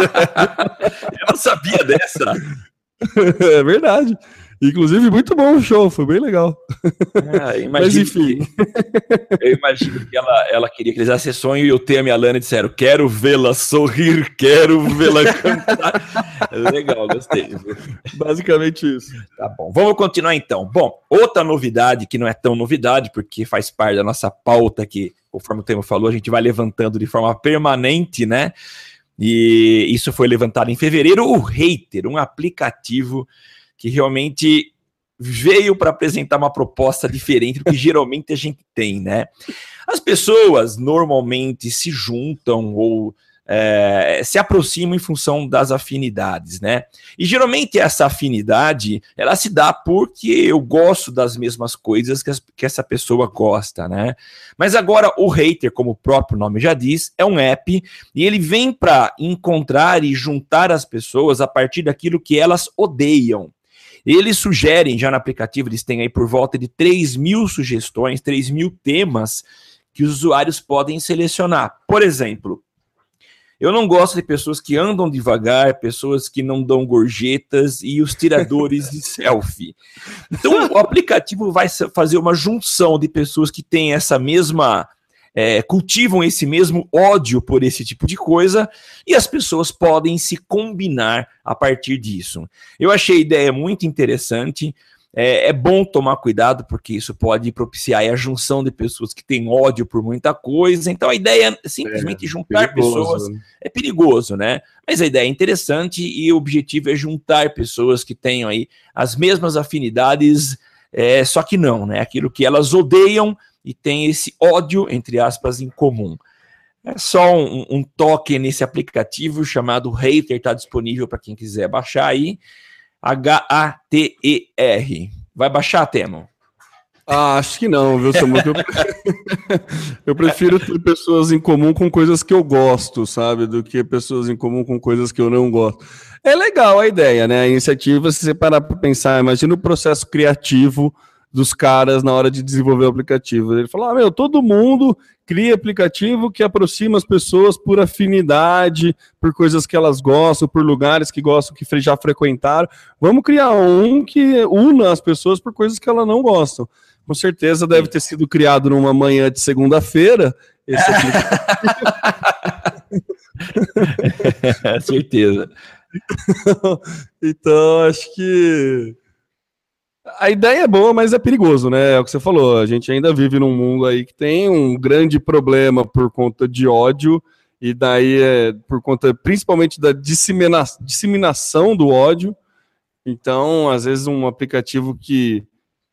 eu não sabia dessa.
É verdade. Inclusive, muito bom o show, foi bem legal.
Ah, Mas enfim. Que, eu imagino que ela, ela queria que eles acessem sonho e o Tema e a Lana disseram: quero vê-la sorrir, quero vê-la cantar. legal, gostei.
Basicamente isso.
Tá bom, vamos continuar então. Bom, outra novidade que não é tão novidade, porque faz parte da nossa pauta que, conforme o Tema falou, a gente vai levantando de forma permanente, né? E isso foi levantado em fevereiro. O Hater, um aplicativo que realmente veio para apresentar uma proposta diferente do que geralmente a gente tem, né? As pessoas normalmente se juntam ou é, se aproximam em função das afinidades, né? E geralmente essa afinidade ela se dá porque eu gosto das mesmas coisas que, as, que essa pessoa gosta, né? Mas agora o hater, como o próprio nome já diz, é um app e ele vem para encontrar e juntar as pessoas a partir daquilo que elas odeiam. Eles sugerem, já no aplicativo, eles têm aí por volta de 3 mil sugestões, 3 mil temas que os usuários podem selecionar. Por exemplo, eu não gosto de pessoas que andam devagar, pessoas que não dão gorjetas e os tiradores de selfie. Então, o aplicativo vai fazer uma junção de pessoas que têm essa mesma é, cultivam esse mesmo ódio por esse tipo de coisa e as pessoas podem se combinar a partir disso. Eu achei a ideia muito interessante. É, é, bom tomar cuidado, porque isso pode propiciar a junção de pessoas que têm ódio por muita coisa. Então a ideia é simplesmente é, juntar perigoso. pessoas. Né? É perigoso, né? Mas a ideia é interessante e o objetivo é juntar pessoas que tenham aí as mesmas afinidades, é, só que não, né? Aquilo que elas odeiam e tem esse ódio, entre aspas, em comum. É só um, um toque nesse aplicativo chamado Hater, está disponível para quem quiser baixar aí. H-A-T-E-R. Vai baixar, Temo?
Ah, acho que não, viu, Samuel? Eu, prefiro ter pessoas em comum com coisas que eu gosto, sabe? Do que pessoas em comum com coisas que eu não gosto. É legal a ideia, né? A iniciativa, se você parar para pensar, imagina o processo criativo dos caras na hora de desenvolver o aplicativo. Ele falou: ah, meu, todo mundo cria aplicativo que aproxima as pessoas por afinidade, por coisas que elas gostam, por lugares que gostam, que já frequentaram. Vamos criar um que una as pessoas por coisas que elas não gostam. Com certeza deve ter sido criado numa manhã de segunda-feira. Esse
aplicativo. certeza.
Então, então, acho que a ideia é boa, mas é perigoso, né? É o que você falou. A gente ainda vive num mundo aí que tem um grande problema por conta de ódio, e daí é por conta principalmente da dissemina disseminação do ódio. Então, às vezes, um aplicativo que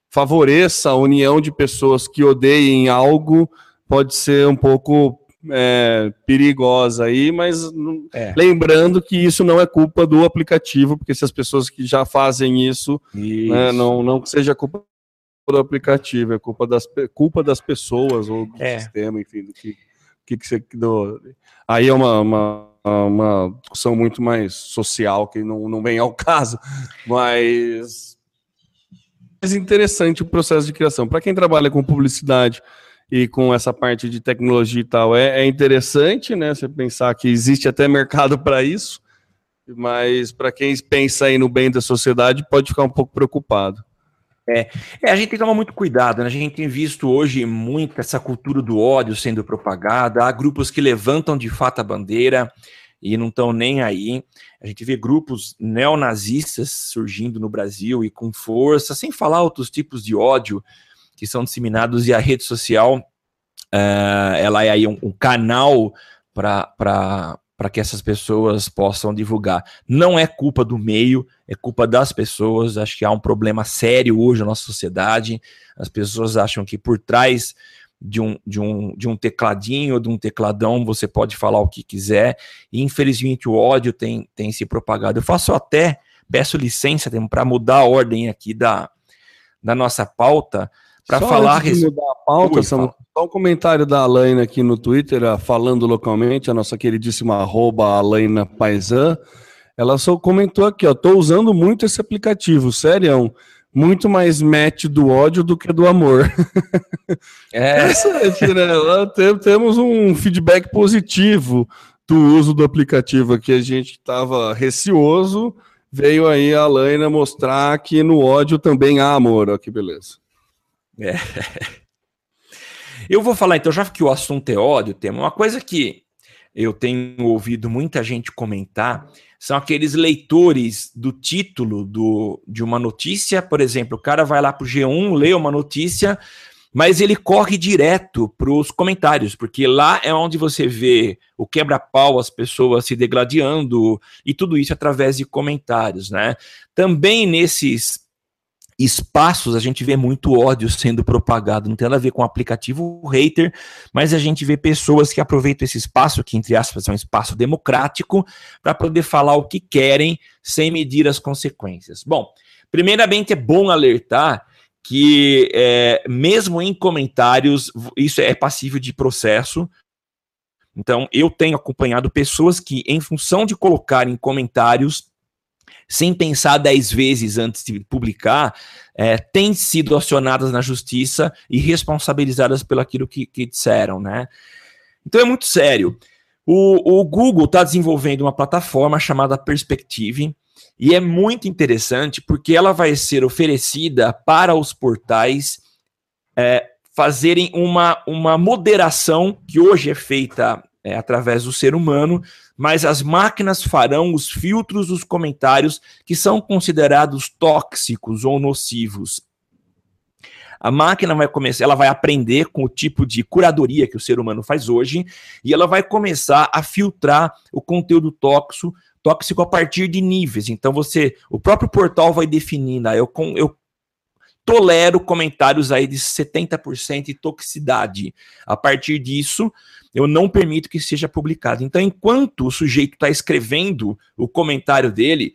favoreça a união de pessoas que odeiem algo pode ser um pouco é, perigosa aí, mas é. lembrando que isso não é culpa do aplicativo, porque se as pessoas que já fazem isso, né, isso. Né, não, não seja culpa do aplicativo, é culpa das, culpa das pessoas ou do é. sistema, enfim, do que, que, que você. Do, aí é uma, uma, uma discussão muito mais social, que não, não vem ao caso, mas mais interessante o processo de criação. Para quem trabalha com publicidade e com essa parte de tecnologia e tal, é, é interessante, né? Você pensar que existe até mercado para isso, mas para quem pensa aí no bem da sociedade, pode ficar um pouco preocupado.
É, é, a gente tem que tomar muito cuidado, né? A gente tem visto hoje muito essa cultura do ódio sendo propagada, há grupos que levantam de fato a bandeira e não estão nem aí. A gente vê grupos neonazistas surgindo no Brasil e com força, sem falar outros tipos de ódio que são disseminados e a rede social uh, ela é aí um, um canal para para que essas pessoas possam divulgar. Não é culpa do meio, é culpa das pessoas. Acho que há um problema sério hoje na nossa sociedade. As pessoas acham que por trás de um, de um, de um tecladinho, de um tecladão, você pode falar o que quiser. E infelizmente o ódio tem, tem se propagado. Eu faço até, peço licença para mudar a ordem aqui da, da nossa pauta, para falar.
Antes de mudar a pauta, Ui, só um comentário da Alaina aqui no Twitter, falando localmente, a nossa queridíssima arroba Alaina Paisan. Ela só comentou aqui, ó, tô usando muito esse aplicativo, sério, muito mais match do ódio do que do amor. É. é né? Temos um feedback positivo do uso do aplicativo aqui. A gente estava receoso, veio aí a Alaina mostrar que no ódio também há amor. Ó, que beleza. É.
Eu vou falar então, já que o assunto é ódio, tem uma coisa que eu tenho ouvido muita gente comentar são aqueles leitores do título do, de uma notícia, por exemplo, o cara vai lá para o G1, lê uma notícia, mas ele corre direto para os comentários, porque lá é onde você vê o quebra-pau, as pessoas se degladiando, e tudo isso através de comentários, né? Também nesses espaços a gente vê muito ódio sendo propagado, não tem nada a ver com o aplicativo hater, mas a gente vê pessoas que aproveitam esse espaço, que entre aspas é um espaço democrático, para poder falar o que querem sem medir as consequências. Bom, primeiramente é bom alertar que é, mesmo em comentários isso é passível de processo. Então eu tenho acompanhado pessoas que, em função de colocarem comentários sem pensar dez vezes antes de publicar, é, têm sido acionadas na justiça e responsabilizadas pelo aquilo que, que disseram, né? Então é muito sério. O, o Google está desenvolvendo uma plataforma chamada Perspective, e é muito interessante porque ela vai ser oferecida para os portais é, fazerem uma, uma moderação que hoje é feita é, através do ser humano, mas as máquinas farão os filtros dos comentários que são considerados tóxicos ou nocivos. A máquina vai começar, ela vai aprender com o tipo de curadoria que o ser humano faz hoje e ela vai começar a filtrar o conteúdo tóxico, tóxico a partir de níveis. Então você, o próprio portal vai definir, né, eu, eu tolero comentários aí de 70% de toxicidade. A partir disso, eu não permito que seja publicado. Então, enquanto o sujeito está escrevendo o comentário dele,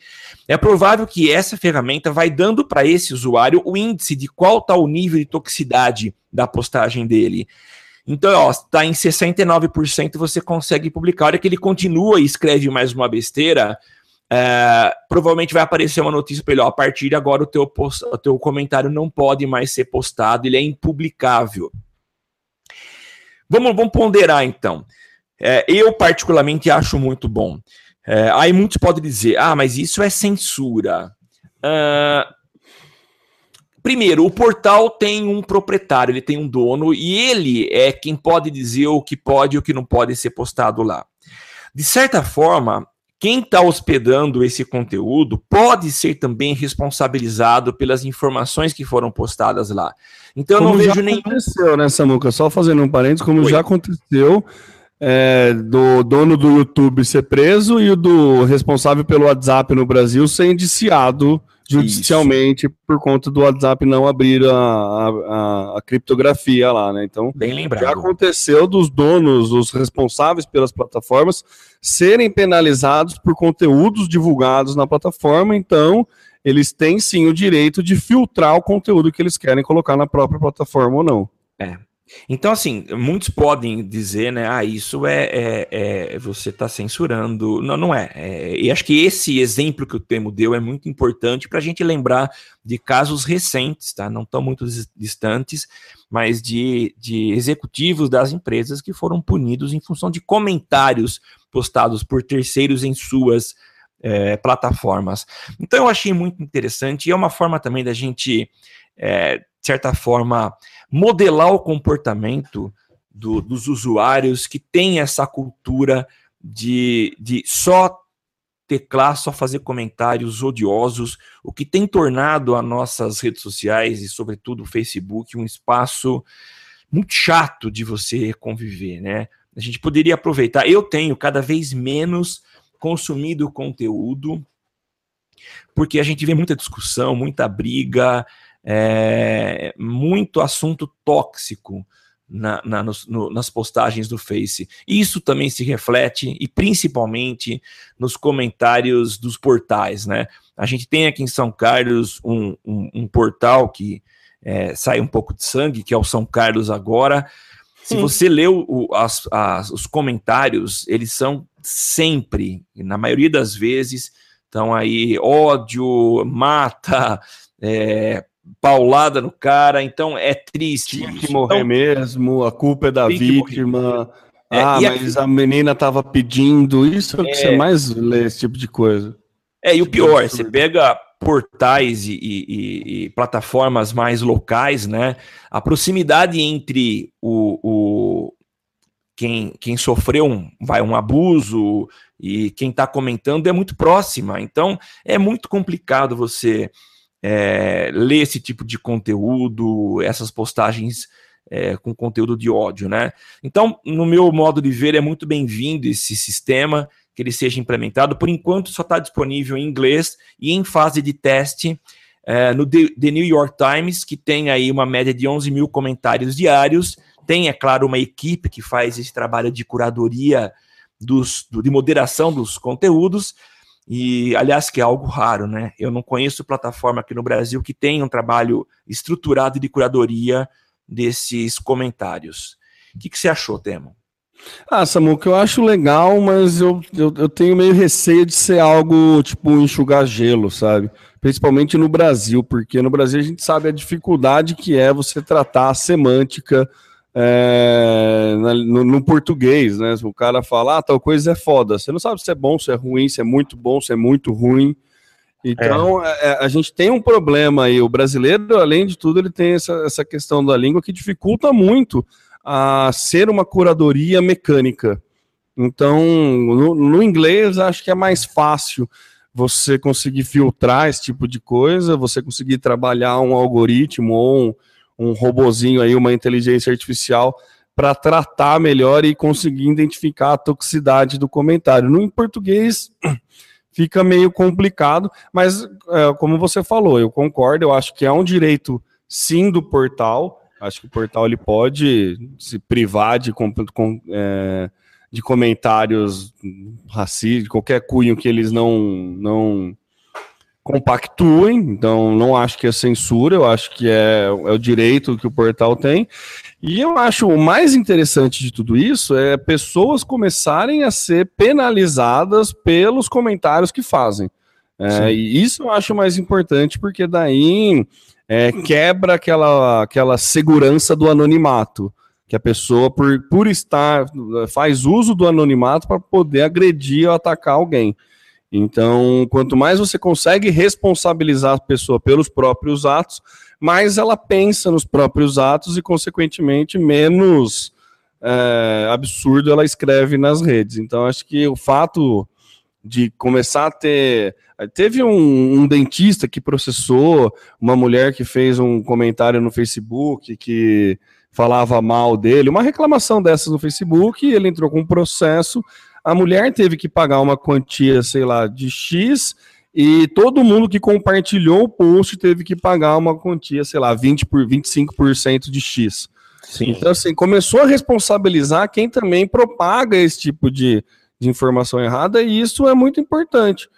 é provável que essa ferramenta vai dando para esse usuário o índice de qual está o nível de toxicidade da postagem dele. Então, ó, está em 69%, você consegue publicar. A hora que ele continua e escreve mais uma besteira, é, provavelmente vai aparecer uma notícia para ele, ó, a partir de agora o teu, post, o teu comentário não pode mais ser postado, ele é impublicável. Vamos, vamos ponderar então. É, eu particularmente acho muito bom. É, aí muitos podem dizer, ah, mas isso é censura. Uh, primeiro, o portal tem um proprietário, ele tem um dono, e ele é quem pode dizer o que pode e o que não pode ser postado lá. De certa forma, quem está hospedando esse conteúdo pode ser também responsabilizado pelas informações que foram postadas lá. Então eu não vejo nenhum.
aconteceu, né, Samuca? Só fazendo um parênteses, como Oi. já aconteceu é, do dono do YouTube ser preso e o do responsável pelo WhatsApp no Brasil ser indiciado judicialmente Isso. por conta do WhatsApp não abrir a, a, a, criptografia lá, né? Então,
Bem lembrado.
já aconteceu dos donos, os responsáveis pelas plataformas, serem penalizados por conteúdos divulgados na plataforma, então eles têm sim o direito de filtrar o conteúdo que eles querem colocar na própria plataforma ou não.
É, então, assim, muitos podem dizer, né? Ah, isso é, é, é você está censurando. Não, não é. é. E acho que esse exemplo que o Temo deu é muito importante para a gente lembrar de casos recentes, tá? Não tão muito distantes, mas de, de executivos das empresas que foram punidos em função de comentários postados por terceiros em suas é, plataformas. Então, eu achei muito interessante e é uma forma também da gente, é, de certa forma, modelar o comportamento do, dos usuários que tem essa cultura de, de só teclar, só fazer comentários odiosos, o que tem tornado as nossas redes sociais e, sobretudo, o Facebook, um espaço muito chato de você conviver, né? A gente poderia aproveitar. Eu tenho cada vez menos consumido conteúdo, porque a gente vê muita discussão, muita briga, é, muito assunto tóxico na, na, nos, no, nas postagens do Face. Isso também se reflete, e principalmente nos comentários dos portais, né? A gente tem aqui em São Carlos um, um, um portal que é, sai um pouco de sangue, que é o São Carlos Agora. Se você leu o, as, as, os comentários, eles são sempre, na maioria das vezes, estão aí ódio, mata, é, paulada no cara, então é triste.
Tinha que morrer então, mesmo, a culpa é da vítima. É, ah, mas a... a menina tava pedindo. Isso é o que você mais lê, esse tipo de coisa.
É, e o pior, você pega portais e, e, e, plataformas mais locais, né? A proximidade entre o, o quem, quem sofreu um, vai, um abuso e quem está comentando é muito próxima. Então é muito complicado você é, ler esse tipo de conteúdo, essas postagens é, com conteúdo de ódio, né? Então, no meu modo de ver, é muito bem-vindo esse sistema, que ele seja implementado. Por enquanto, só está disponível em inglês e em fase de teste é, no The, New York Times, que tem aí uma média de 11 mil comentários diários. Tem, é claro, uma equipe que faz esse trabalho de curadoria, dos, do, de moderação dos conteúdos, e, aliás, que é algo raro, né? Eu não conheço plataforma aqui no Brasil que tenha um trabalho estruturado de curadoria desses comentários. O que, que você achou, Temo?
Ah, Samuca, eu acho legal, mas eu, eu, eu, tenho meio receio de ser algo tipo enxugar gelo, sabe? Principalmente no Brasil, porque no Brasil a gente sabe a dificuldade que é você tratar a semântica é, no, no, português, né? O cara fala, ah, tal coisa é foda. Você não sabe se é bom, se é ruim, se é muito bom, se é muito ruim. Então, é. É, a gente tem um problema aí. O brasileiro, além de tudo, ele tem essa, essa questão da língua que dificulta muito a ser uma curadoria mecânica. Então, no, no inglês, acho que é mais fácil você conseguir filtrar esse tipo de coisa, você conseguir trabalhar um algoritmo ou um um robozinho aí, uma inteligência artificial para tratar melhor e conseguir identificar a toxicidade do comentário. No em português fica meio complicado, mas é, como você falou, eu concordo, eu acho que é um direito sim do portal. Acho que o portal ele pode se privar de, com, com, é, de comentários racistas, qualquer cunho que eles não, não compactuem, então não acho que é censura, eu acho que é, é o direito que o portal tem. E eu acho o mais interessante de tudo isso é pessoas começarem a ser penalizadas pelos comentários que fazem. É, e isso eu acho mais importante, porque daí é, quebra aquela, aquela segurança do anonimato. Que a pessoa, por, por estar, faz uso do anonimato para poder agredir ou atacar alguém. Então, quanto mais você consegue responsabilizar a pessoa pelos próprios atos, mais ela pensa nos próprios atos e, consequentemente, menos é, absurdo ela escreve nas redes. Então, acho que o fato de começar a ter. Teve um, um, dentista que processou uma mulher que fez um comentário no Facebook que falava mal dele, uma reclamação dessas no Facebook, ele entrou com um processo, a mulher teve que pagar uma quantia, sei lá, de X, e todo mundo que compartilhou o post teve que pagar uma quantia, sei lá, 20 por 25% de X. Sim. Então, assim, começou a responsabilizar quem também propaga esse tipo de, de informação errada, e isso é muito importante,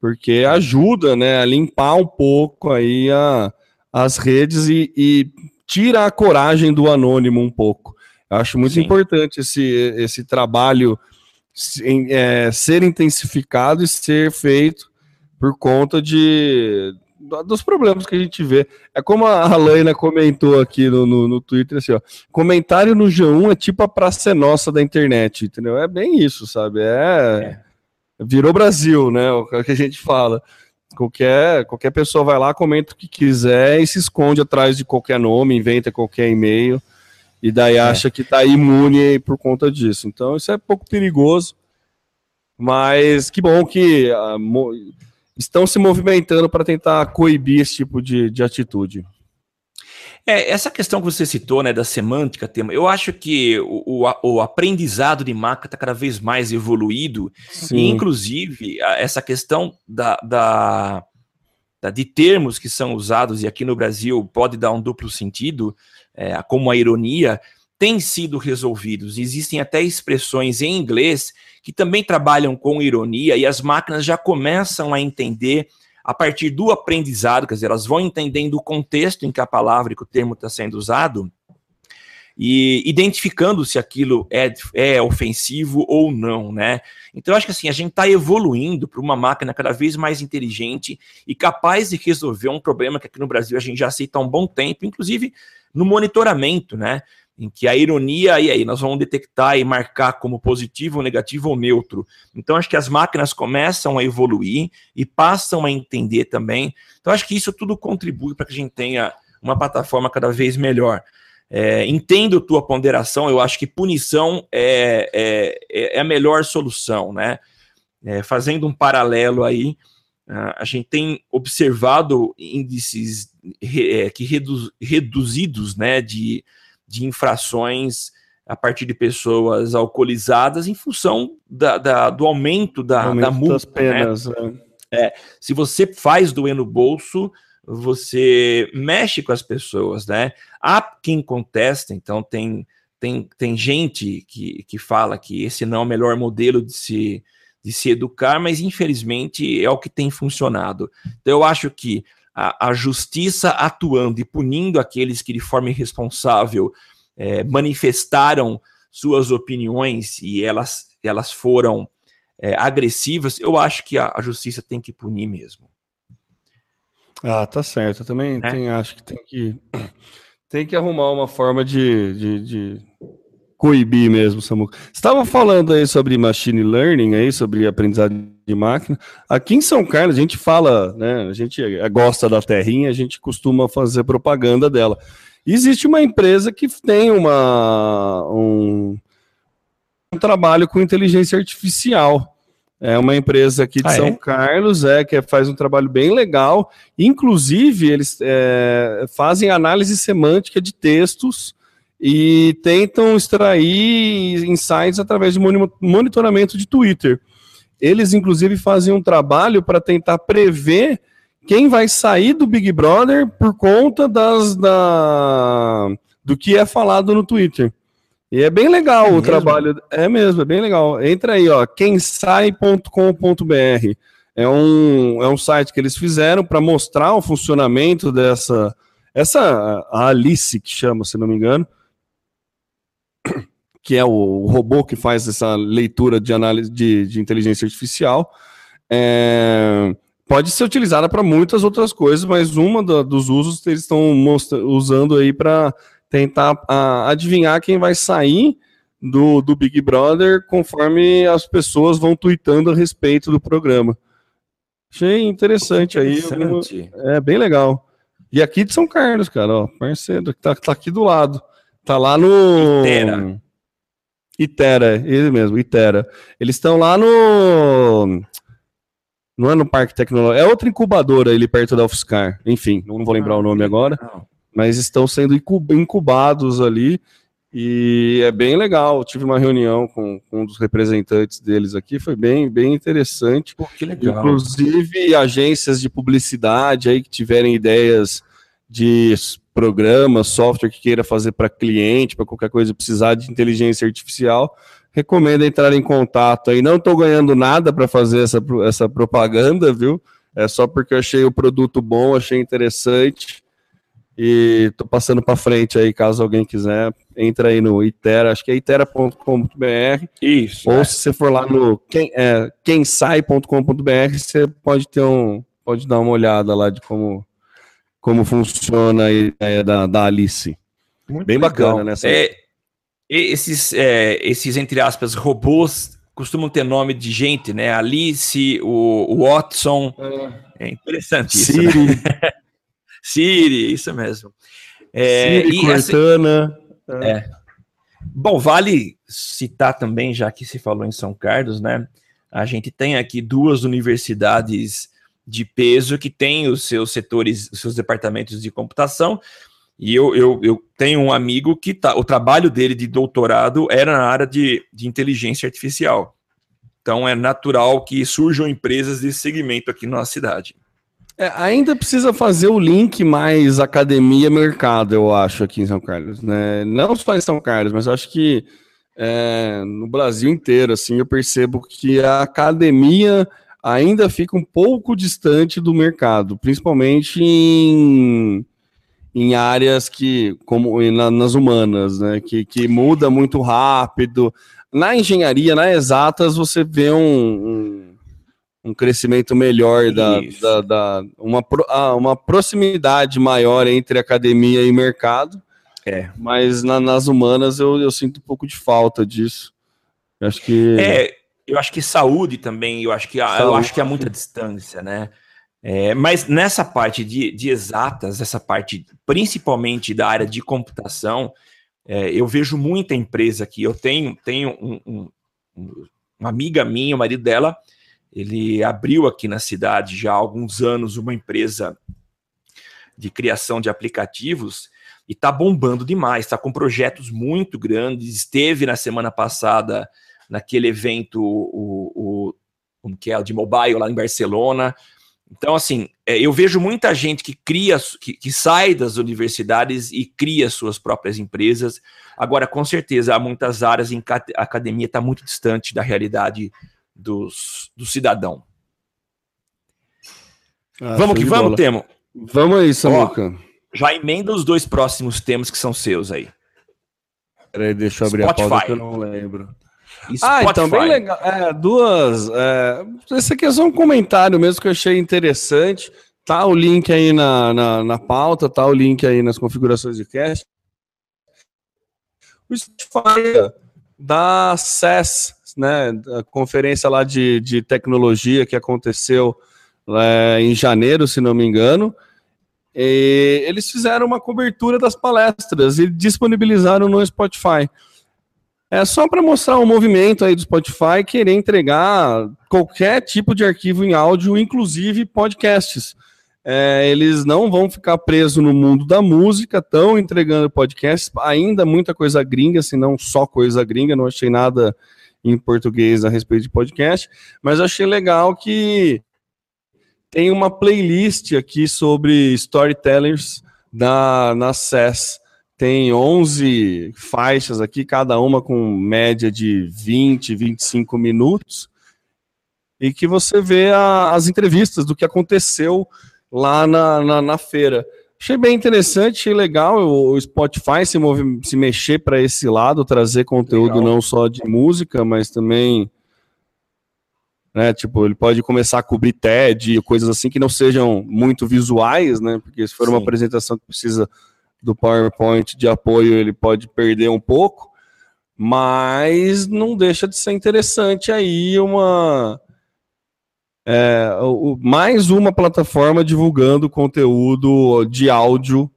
porque ajuda né, a limpar um pouco aí a, as redes e, e tira a coragem do anônimo um pouco. Eu acho muito Sim. importante esse, esse trabalho é, ser intensificado e ser feito por conta de dos problemas que a gente vê. É como a Laina comentou aqui no, no, no, Twitter, assim, ó, comentário no G1 é tipo a praça nossa da internet, entendeu? É bem isso, sabe? É, é. virou Brasil, né? O que a gente fala. Qualquer, qualquer pessoa vai lá, comenta o que quiser e se esconde atrás de qualquer nome, inventa qualquer e-mail e daí é. acha que está imune por conta disso. Então isso é pouco perigoso, mas que bom que uh, estão se movimentando para tentar coibir esse tipo de, de atitude.
É, essa questão que você citou, né, da semântica, tema, eu acho que o, o, o aprendizado de máquina está cada vez mais evoluído, Sim. e inclusive essa questão da, da, da, de termos que são usados, e aqui no Brasil pode dar um duplo sentido, é, como a ironia, têm sido resolvidos. Existem até expressões em inglês que também trabalham com ironia, e as máquinas já começam a entender a partir do aprendizado, quer dizer, elas vão entendendo o contexto em que a palavra e que o termo está sendo usado e identificando se aquilo é, é ofensivo ou não, né? Então, acho que assim, a gente está evoluindo para uma máquina cada vez mais inteligente e capaz de resolver um problema que aqui no Brasil a gente já aceita há um bom tempo, inclusive no monitoramento, né? em que a ironia, e aí nós vamos detectar e marcar como positivo, negativo ou neutro. Então, acho que as máquinas começam a evoluir e passam a entender também. Então, acho que isso tudo contribui para que a gente tenha uma plataforma cada vez melhor. É, entendo tua ponderação, eu acho que punição é, é, é a melhor solução, né? É, fazendo um paralelo aí, a gente tem observado índices é, que redu reduzidos, né, de de infrações a partir de pessoas alcoolizadas em função da, da do aumento da, aumento da multa. Das né? penas, né? é. se você faz doer no bolso, você mexe com as pessoas, né? Há quem contesta, então tem, tem, tem gente que, que fala que esse não é o melhor modelo de se, de se educar, mas infelizmente é o que tem funcionado. Então eu acho que a, a justiça atuando e punindo aqueles que de forma irresponsável é, manifestaram suas opiniões e elas, elas foram é, agressivas, eu acho que a, a, justiça tem que punir mesmo.
Ah, tá certo. Eu também é? tem, acho que tem que tem que arrumar uma forma de, de, de coibir mesmo, Samuca. Estava falando aí sobre machine learning, aí, sobre aprendizado de máquina. Aqui em São Carlos, a gente fala, né? A gente gosta da terrinha, a gente costuma fazer propaganda dela. existe uma empresa que tem uma, um, um trabalho com inteligência artificial. É uma empresa aqui de ah, São é? Carlos, é que faz um trabalho bem legal. Inclusive, eles é, fazem análise semântica de textos e tentam extrair insights através de monitoramento de Twitter. Eles, inclusive, fazem um trabalho para tentar prever quem vai sair do Big Brother por conta das, da, do que é falado no Twitter. E é bem legal é o mesmo? trabalho. É mesmo, é bem legal. Entra aí, ó, quemsai.com.br. É um, é um site que eles fizeram para mostrar o funcionamento dessa. Essa a Alice, que chama, se não me engano, que é o robô que faz essa leitura de análise de, de inteligência artificial, é, pode ser utilizada para muitas outras coisas, mas uma da, dos usos eles estão usando aí para tentar a, adivinhar quem vai sair do, do Big Brother conforme as pessoas vão tweetando a respeito do programa. Achei interessante, interessante. aí. É bem legal. E aqui de São Carlos, cara, ó, parceiro, tá, tá aqui do lado. Tá lá no. Itera. Itera, ele mesmo, Itera. Eles estão lá no. Não é no Parque Tecnológico, é outra incubadora ali perto da UFSCar. Enfim, não vou lembrar ah, o nome agora. Não. Mas estão sendo incubados ali e é bem legal. tive uma reunião com, com, um dos representantes deles aqui, foi bem, bem interessante. Pô, que legal. Inclusive, agências de publicidade aí que tiverem ideias de programa, software que queira fazer para cliente, para qualquer coisa precisar de inteligência artificial, recomendo entrar em contato aí. Não estou ganhando nada para fazer essa, essa propaganda, viu? É só porque eu achei o produto bom, achei interessante e tô passando para frente aí, caso alguém quiser, entra aí no Itera, acho que é itera.com.br.
Isso.
Ou é. se você for lá no quem, é, quemsai.com.br, você pode ter um, pode dar uma olhada lá de como, como funciona a ideia da, da Alice.
Muito Bem legal. bacana, né? É, esses, é, esses, entre aspas, robôs costumam ter nome de gente, né? Alice, o, o Watson. É, é interessante Siri. isso. Né? Siri, isso mesmo.
É, Siri, Cortana.
Essa, é. Bom, vale citar também, já que se falou em São Carlos, né? A gente tem aqui duas universidades de peso que têm os seus setores, os seus departamentos de computação. E eu, eu, eu tenho um amigo que tá, o trabalho dele de doutorado era na área de, de inteligência artificial. Então é natural que surjam empresas desse segmento aqui na nossa cidade.
É, ainda precisa fazer o link mais academia-mercado, eu acho, aqui em São Carlos. Né? Não só em São Carlos, mas acho que é, no Brasil inteiro, assim, eu percebo que a academia ainda fica um pouco distante do mercado, principalmente em, em áreas que, como na, nas humanas, né? Que, que muda muito rápido. Na engenharia, na exatas, você vê um, um um crescimento melhor, da, da, da, uma, uma proximidade maior entre academia e mercado. É. Mas na, nas humanas eu, eu sinto um pouco de falta disso.
Eu acho que. É, eu acho que saúde também, eu acho que, saúde. eu acho que há muita distância, né? É, mas nessa parte de, de, exatas, essa parte principalmente da área de computação, é, eu vejo muita empresa aqui. Eu tenho, tenho um, um, uma amiga minha, o marido dela, ele abriu aqui na cidade já há alguns anos uma empresa de criação de aplicativos e está bombando demais, está com projetos muito grandes. Esteve na semana passada naquele evento, o, o como que é, o de mobile lá em Barcelona. Então, assim, é, eu vejo muita gente que cria, que, que sai das universidades e cria suas próprias empresas. Agora, com certeza, há muitas áreas em que a academia está muito distante da realidade dos, do cidadão. Ah, vamos que vamos, Temo.
Vamos aí, Samuca. Ó,
já emenda os dois próximos temas que são seus aí.
Peraí, deixa eu abrir Spotify. a pauta que eu não lembro. Ah, então, bem legal. É, duas. É, esse aqui é só um comentário mesmo que eu achei interessante. Tá o link aí na, na, na pauta, tá o link aí nas configurações de cast. O Spotify da SES, né, a conferência lá de, de tecnologia que aconteceu é, em janeiro, se não me engano. E eles fizeram uma cobertura das palestras e disponibilizaram no Spotify. É só para mostrar o um movimento aí do Spotify querer entregar qualquer tipo de arquivo em áudio, inclusive podcasts. É, eles não vão ficar presos no mundo da música, estão entregando podcasts, ainda muita coisa gringa, se não só coisa gringa, não achei nada em português a respeito de podcast, mas achei legal que tem uma playlist aqui sobre storytellers na, na SES. Tem 11 faixas aqui, cada uma com média de 20, 25 minutos, e que você vê a, as entrevistas do que aconteceu lá na, na, na feira. Achei bem interessante, achei legal o Spotify se, move, se mexer para esse lado, trazer conteúdo legal. não só de música, mas também. Né, tipo, ele pode começar a cobrir TED e coisas assim que não sejam muito visuais, né? Porque se for Sim. uma apresentação que precisa do PowerPoint de apoio, ele pode perder um pouco, mas não deixa de ser interessante aí uma é, o, mais uma plataforma divulgando conteúdo de áudio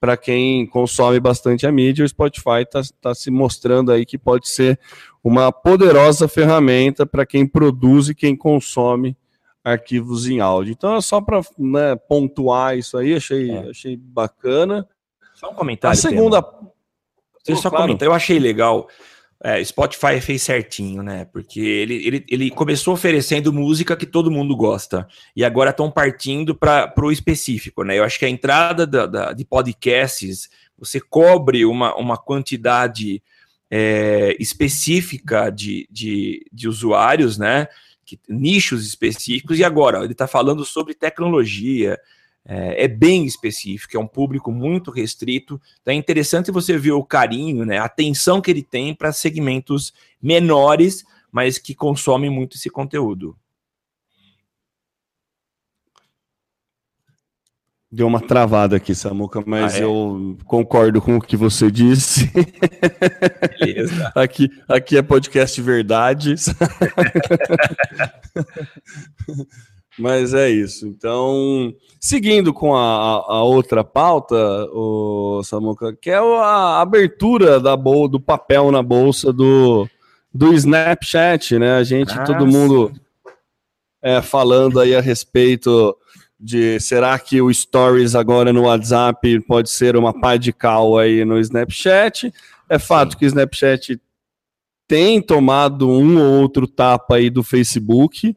para quem consome bastante a mídia. O Spotify está tá se mostrando aí que pode ser uma poderosa ferramenta para quem produz e quem consome arquivos em áudio. Então é só para né, pontuar isso aí, achei, é. achei bacana.
Só um comentário.
A segunda.
Deixa eu só claro. comentar. Eu achei legal. É, Spotify fez certinho, né? Porque ele, ele, ele começou oferecendo música que todo mundo gosta. E agora estão partindo para o específico, né? Eu acho que a entrada da, da, de podcasts, você cobre uma, uma quantidade é, específica de, de, de usuários, né? Que, nichos específicos. E agora, ele está falando sobre tecnologia, é, é, bem específico, é um público muito restrito. Então é interessante você ver o carinho, né, a atenção que ele tem para segmentos menores, mas que consomem muito esse conteúdo.
Deu uma travada aqui, Samuca, mas ah, é? eu concordo com o que você disse. Beleza. aqui, aqui é podcast verdade. Mas é isso. Então, seguindo com a, a outra pauta, o Samuca, que é a abertura da bol do papel na bolsa do, do Snapchat, né? A gente, Nossa. todo mundo é, falando aí a respeito de será que o Stories agora no WhatsApp pode ser uma pá de cal aí no Snapchat? É fato Sim. que o Snapchat tem tomado um ou outro tapa aí do Facebook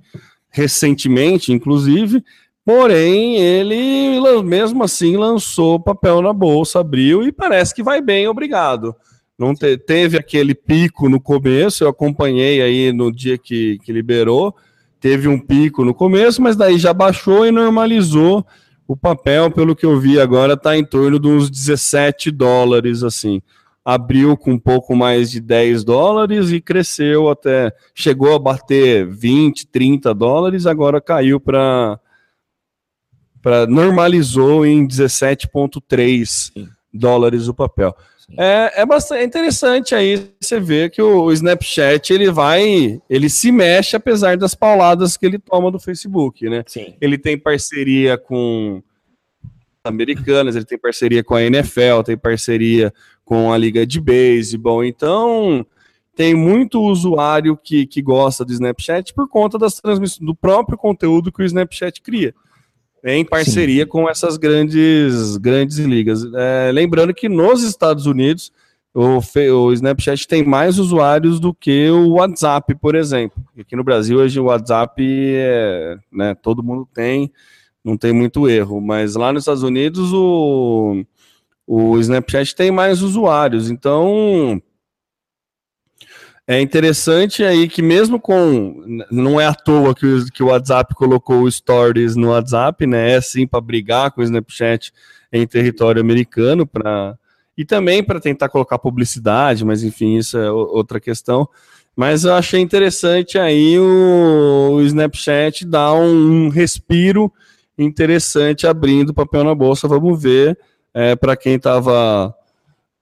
recentemente, inclusive, porém ele mesmo assim lançou papel na bolsa, abriu e parece que vai bem, obrigado. Não te, teve aquele pico no começo, eu acompanhei aí no dia que, que liberou, teve um pico no começo, mas daí já baixou e normalizou. O papel, pelo que eu vi agora, está em torno uns 17 dólares, assim abriu com um pouco mais de 10 dólares e cresceu até. Chegou a bater 20, 30 dólares, agora caiu para. para normalizou em 17,3 dólares o papel. É, é bastante interessante aí você ver que o, o, Snapchat ele vai, ele se mexe apesar das pauladas que ele toma do Facebook, né? Sim. Ele tem parceria com americanas, ele tem parceria com a NFL, tem parceria com a liga de beisebol. Então, tem muito usuário que, que gosta do Snapchat por conta das transmissões do próprio conteúdo que o Snapchat cria. Em parceria Sim. com essas grandes, grandes ligas. É, lembrando que nos Estados Unidos o, o, Snapchat tem mais usuários do que o WhatsApp, por exemplo. Aqui no Brasil, hoje o WhatsApp é, né, todo mundo tem, não tem muito erro. Mas lá nos Estados Unidos, o, o Snapchat tem mais usuários, então é interessante aí que mesmo com não é à toa que o, que o WhatsApp colocou Stories no WhatsApp, né? É sim para brigar com o Snapchat em território americano para e também para tentar colocar publicidade, mas enfim, isso é outra questão. Mas eu achei interessante aí o, o Snapchat dar um, um respiro interessante abrindo papel na bolsa. Vamos ver é, para quem estava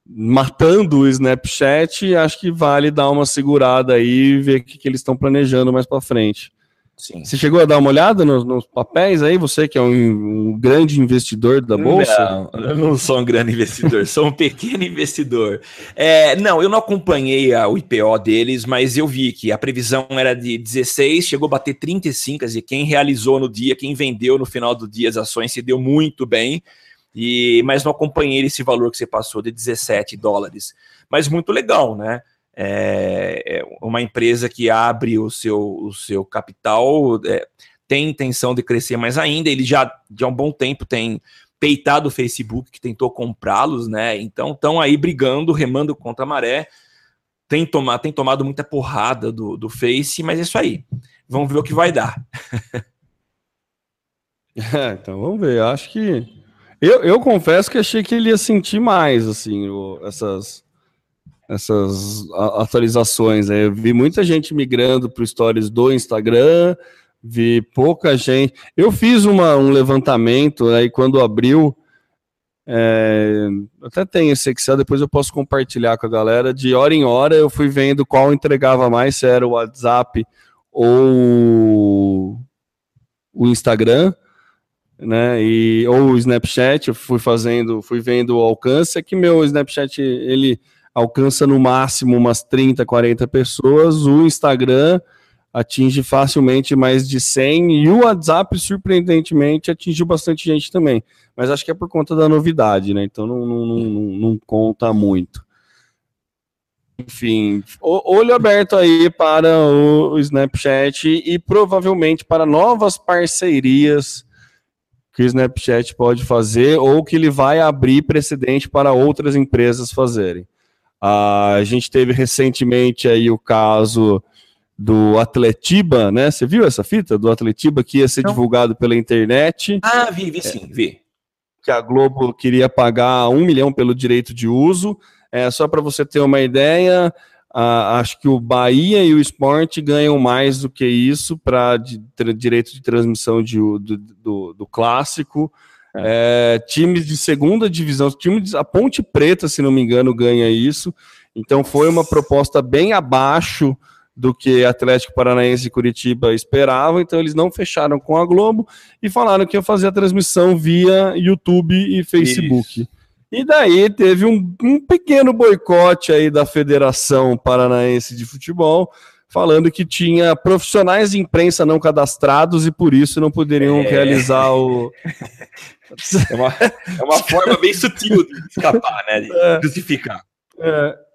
matando o Snapchat, acho que vale dar uma segurada aí e ver o que, que eles estão planejando mais para frente. Sim. Você chegou a dar uma olhada nos, nos papéis aí? Você que é um, um, grande investidor da bolsa?
Não, eu não sou um grande investidor, sou um pequeno investidor. É, não, eu não acompanhei a, o IPO deles, mas eu vi que a previsão era de 16, chegou a bater 35, quer dizer, quem realizou no dia, quem vendeu no final do dia as ações se deu muito bem. E, mas não acompanhei esse valor que você passou de 17 dólares. Mas muito legal, né? É, é uma empresa que abre o seu, o seu capital, é, tem intenção de crescer mais ainda. Ele já, de há um bom tempo, tem peitado o Facebook, que tentou comprá-los, né? Então estão aí brigando, remando contra a maré. Tem, tomar, tem tomado muita porrada do, do Face, mas é isso aí. Vamos ver o que vai dar.
é, então vamos ver. Acho que eu, eu confesso que achei que ele ia sentir mais, assim, o, essas, essas atualizações. Né? Eu vi muita gente migrando para stories do Instagram, vi pouca gente. Eu fiz uma, um levantamento aí quando abriu. É, até tem esse Excel, depois eu posso compartilhar com a galera. De hora em hora eu fui vendo qual entregava mais, se era o WhatsApp ou o Instagram né? E ou o Snapchat, eu fui fazendo, fui vendo o alcance, é que meu Snapchat ele alcança no máximo umas 30, 40 pessoas, o Instagram atinge facilmente mais de 100 e o WhatsApp, surpreendentemente, atingiu bastante gente também. Mas acho que é por conta da novidade, né? Então não, não, não, não conta muito. Enfim, olho aberto aí para o Snapchat e provavelmente para novas parcerias que o Snapchat pode fazer ou que ele vai abrir precedente para outras empresas fazerem. a gente teve recentemente aí o caso do Atletiba, né? Você viu essa fita do Atletiba que ia ser Não. divulgado pela internet?
Ah, vi, vi sim, vi.
Que a Globo queria pagar um milhão pelo direito de uso. É, só para você ter uma ideia, acho que o Bahia e o Sport ganham mais do que isso para direito de transmissão de, do, do, do clássico. É. É, times de segunda divisão, time de, a Ponte Preta, se não me engano, ganha isso. Então foi uma proposta bem abaixo do que Atlético Paranaense e Curitiba esperavam, então eles não fecharam com a Globo e falaram que iam fazer a transmissão via YouTube e Facebook. Isso. E daí teve um, um pequeno boicote aí da Federação Paranaense de Futebol, falando que tinha profissionais de imprensa não cadastrados e por isso não poderiam é. realizar o.
É uma, é uma forma bem sutil de escapar, né? De é. justificar.
É.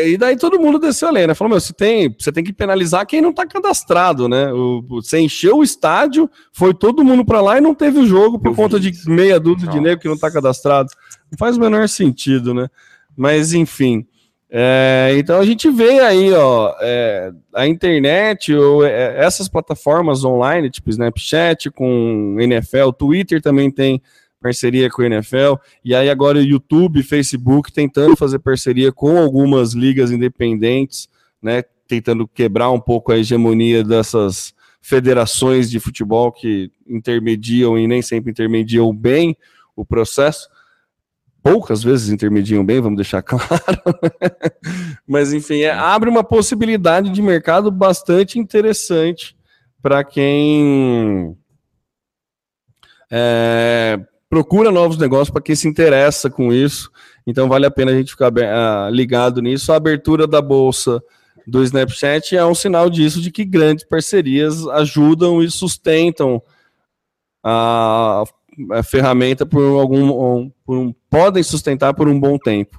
E daí todo mundo desceu a lei, né? Falou, meu, você tem, você tem que penalizar quem não tá cadastrado, né? O, você encheu o estádio, foi todo mundo para lá e não teve o jogo por Eu conta de meia dúzia Nossa. de negro que não tá cadastrado. Não faz o menor sentido, né? Mas enfim. É, então a gente vê aí, ó, é, a internet ou é, essas plataformas online, tipo Snapchat, com NFL, Twitter também tem parceria com o NFL, e aí agora o YouTube, Facebook tentando fazer parceria com algumas ligas independentes, né, tentando quebrar um pouco a hegemonia dessas federações de futebol que intermediam e nem sempre intermediam bem o processo. Poucas vezes intermediam bem, vamos deixar claro. Mas, enfim, é, abre uma possibilidade de mercado bastante interessante para quem é, procura novos negócios para quem se interessa com isso. Então vale a pena a gente ficar uh, ligado nisso. A abertura da bolsa do Snapchat é um sinal disso, de que grandes parcerias ajudam e sustentam a, a ferramenta por algum, por um, podem sustentar por um bom tempo.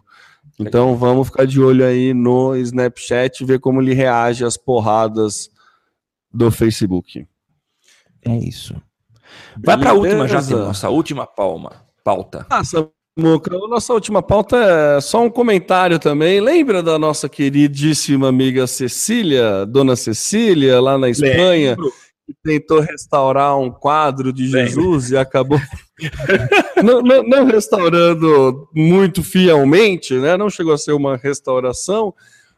Então vamos ficar de olho aí no Snapchat, ver como ele reage às porradas do Facebook.
É isso. Vai para a última já, nossa última palma, pauta.
Ah, Samuca, a nossa última pauta é só um comentário também. Lembra da nossa queridíssima amiga Cecília, dona Cecília, lá na Espanha? Lembro. Que tentou restaurar um quadro de Jesus Lembro. e acabou não, não, não, restaurando muito fielmente, né? Não chegou a ser uma restauração,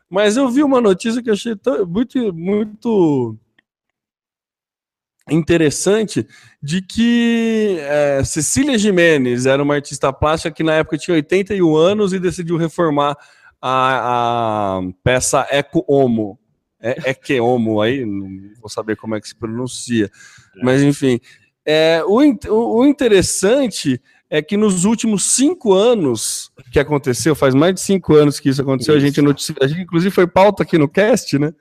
mas eu vi uma notícia que achei muito, muito interessante de que é, Cecília Jimenez era uma artista plástica que na época tinha 81 anos e decidiu reformar a, a peça Eco Homo. É, é que Homo aí, não vou saber como é que se pronuncia. Mas enfim, é, o, o interessante é que nos últimos cinco anos que aconteceu, faz mais de cinco anos que isso aconteceu, isso. a gente noticia, a gente inclusive foi pauta aqui no cast, né?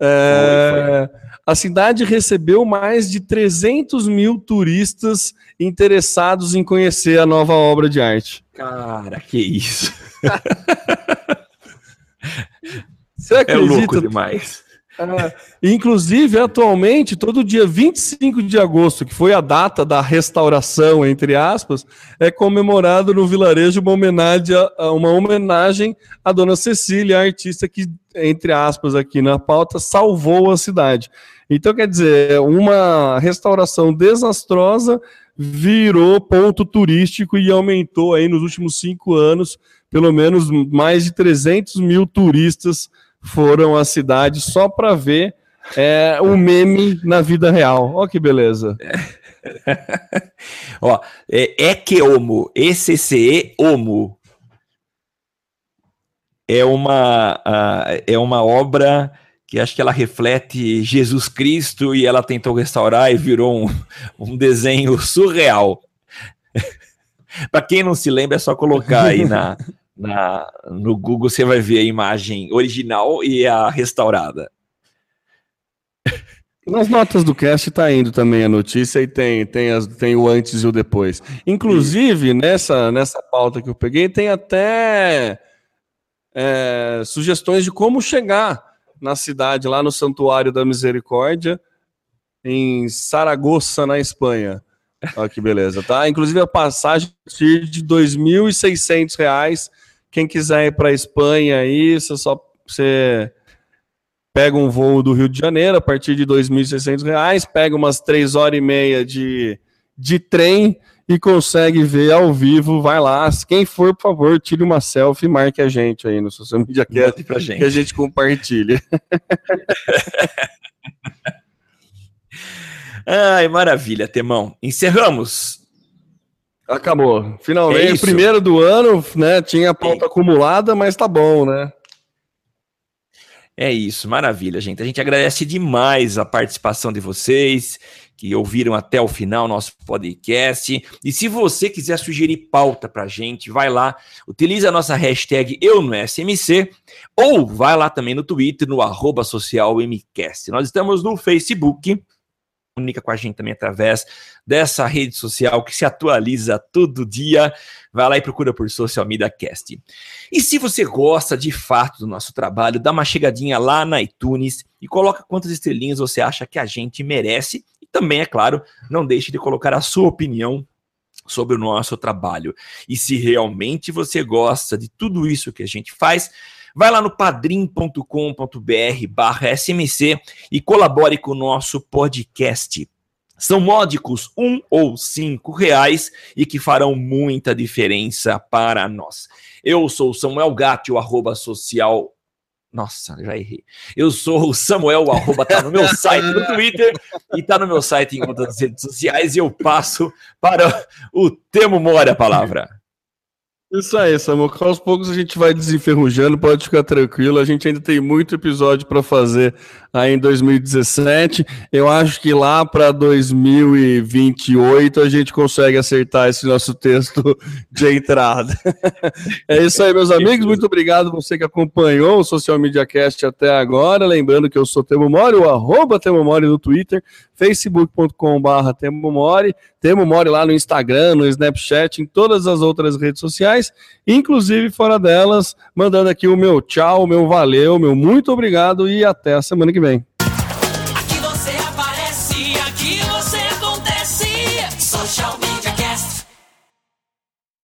É, a cidade recebeu mais de 300 mil turistas interessados em conhecer a nova obra de arte.
Cara, que isso!
Você acredita? É louco demais. É, inclusive, atualmente, todo dia 25 de agosto, que foi a data da restauração, entre aspas, é comemorado no vilarejo uma homenagem a, uma homenagem à dona Cecília, a artista que, entre aspas, aqui na pauta, salvou a cidade. Então, quer dizer, uma restauração desastrosa virou ponto turístico e aumentou aí nos últimos cinco anos, pelo menos mais de 300 mil turistas foram à cidade só para ver é, o meme na vida real. Olha que beleza.
Ó, é, é que homo, ECCE homo. É uma, uh, é uma obra que acho que ela reflete Jesus Cristo e ela tentou restaurar e virou um, um desenho surreal. Para quem não se lembra, é só colocar aí na, na, no Google você vai ver a imagem original e a restaurada.
Nas notas do cast tá indo também a notícia e tem, tem, as, tem o antes e o depois. Inclusive, nessa, nessa pauta que eu peguei, tem até é, sugestões de como chegar na cidade, lá no Santuário da Misericórdia, em Saragoça, na Espanha. Olha que beleza, tá? Inclusive a passagem de R$ 2.600. Quem quiser ir para a Espanha aí, você só você pega um voo do Rio de Janeiro a partir de R$ 2.600, pega umas três horas e meia de, de trem e consegue ver ao vivo. Vai lá. Quem for, por favor, tire uma selfie e marque a gente aí no Social Media Cast
pra gente.
que a gente compartilha.
Ai, maravilha, Temão. Encerramos.
Acabou. Finalmente, é primeiro do ano, né? Tinha pauta é. acumulada, mas tá bom, né?
É isso, maravilha, gente. A gente agradece demais a participação de vocês que ouviram até o final nosso podcast. E se você quiser sugerir pauta para a gente, vai lá, utiliza a nossa hashtag Eu no SMC ou vai lá também no Twitter, no arroba socialmcast. Nós estamos no Facebook, comunica com a gente também através dessa rede social que se atualiza todo dia. Vai lá e procura por Social Media Cast. E se você gosta de fato do nosso trabalho, dá uma chegadinha lá na iTunes e coloca quantas estrelinhas você acha que a gente merece. E também, é claro, não deixe de colocar a sua opinião sobre o nosso trabalho. E se realmente você gosta de tudo isso que a gente faz, Vai lá no padrim.com.br barra SMC e colabore com o nosso podcast. São módicos um ou cinco reais e que farão muita diferença para nós. Eu sou Samuel Gatti, o arroba social nossa, já errei. Eu sou o Samuel, o arroba tá no meu site no Twitter e tá no meu site em outras redes sociais e eu passo para o Temo Mora a palavra.
Isso aí, Samuca. Aos poucos a gente vai desenferrujando, pode ficar tranquilo. A gente ainda tem muito episódio para fazer aí em 2017. Eu acho que lá para 2028 a gente consegue acertar esse nosso texto de entrada. é isso aí, meus amigos. Muito obrigado você que acompanhou o Social Media Cast até agora. Lembrando que eu sou Temo Mori, o arroba Temo Mori no Twitter facebook.com.br Temo Temo Mori lá no Instagram, no Snapchat, em todas as outras redes sociais, inclusive fora delas, mandando aqui o meu tchau, o meu valeu, meu muito obrigado e até a semana que vem.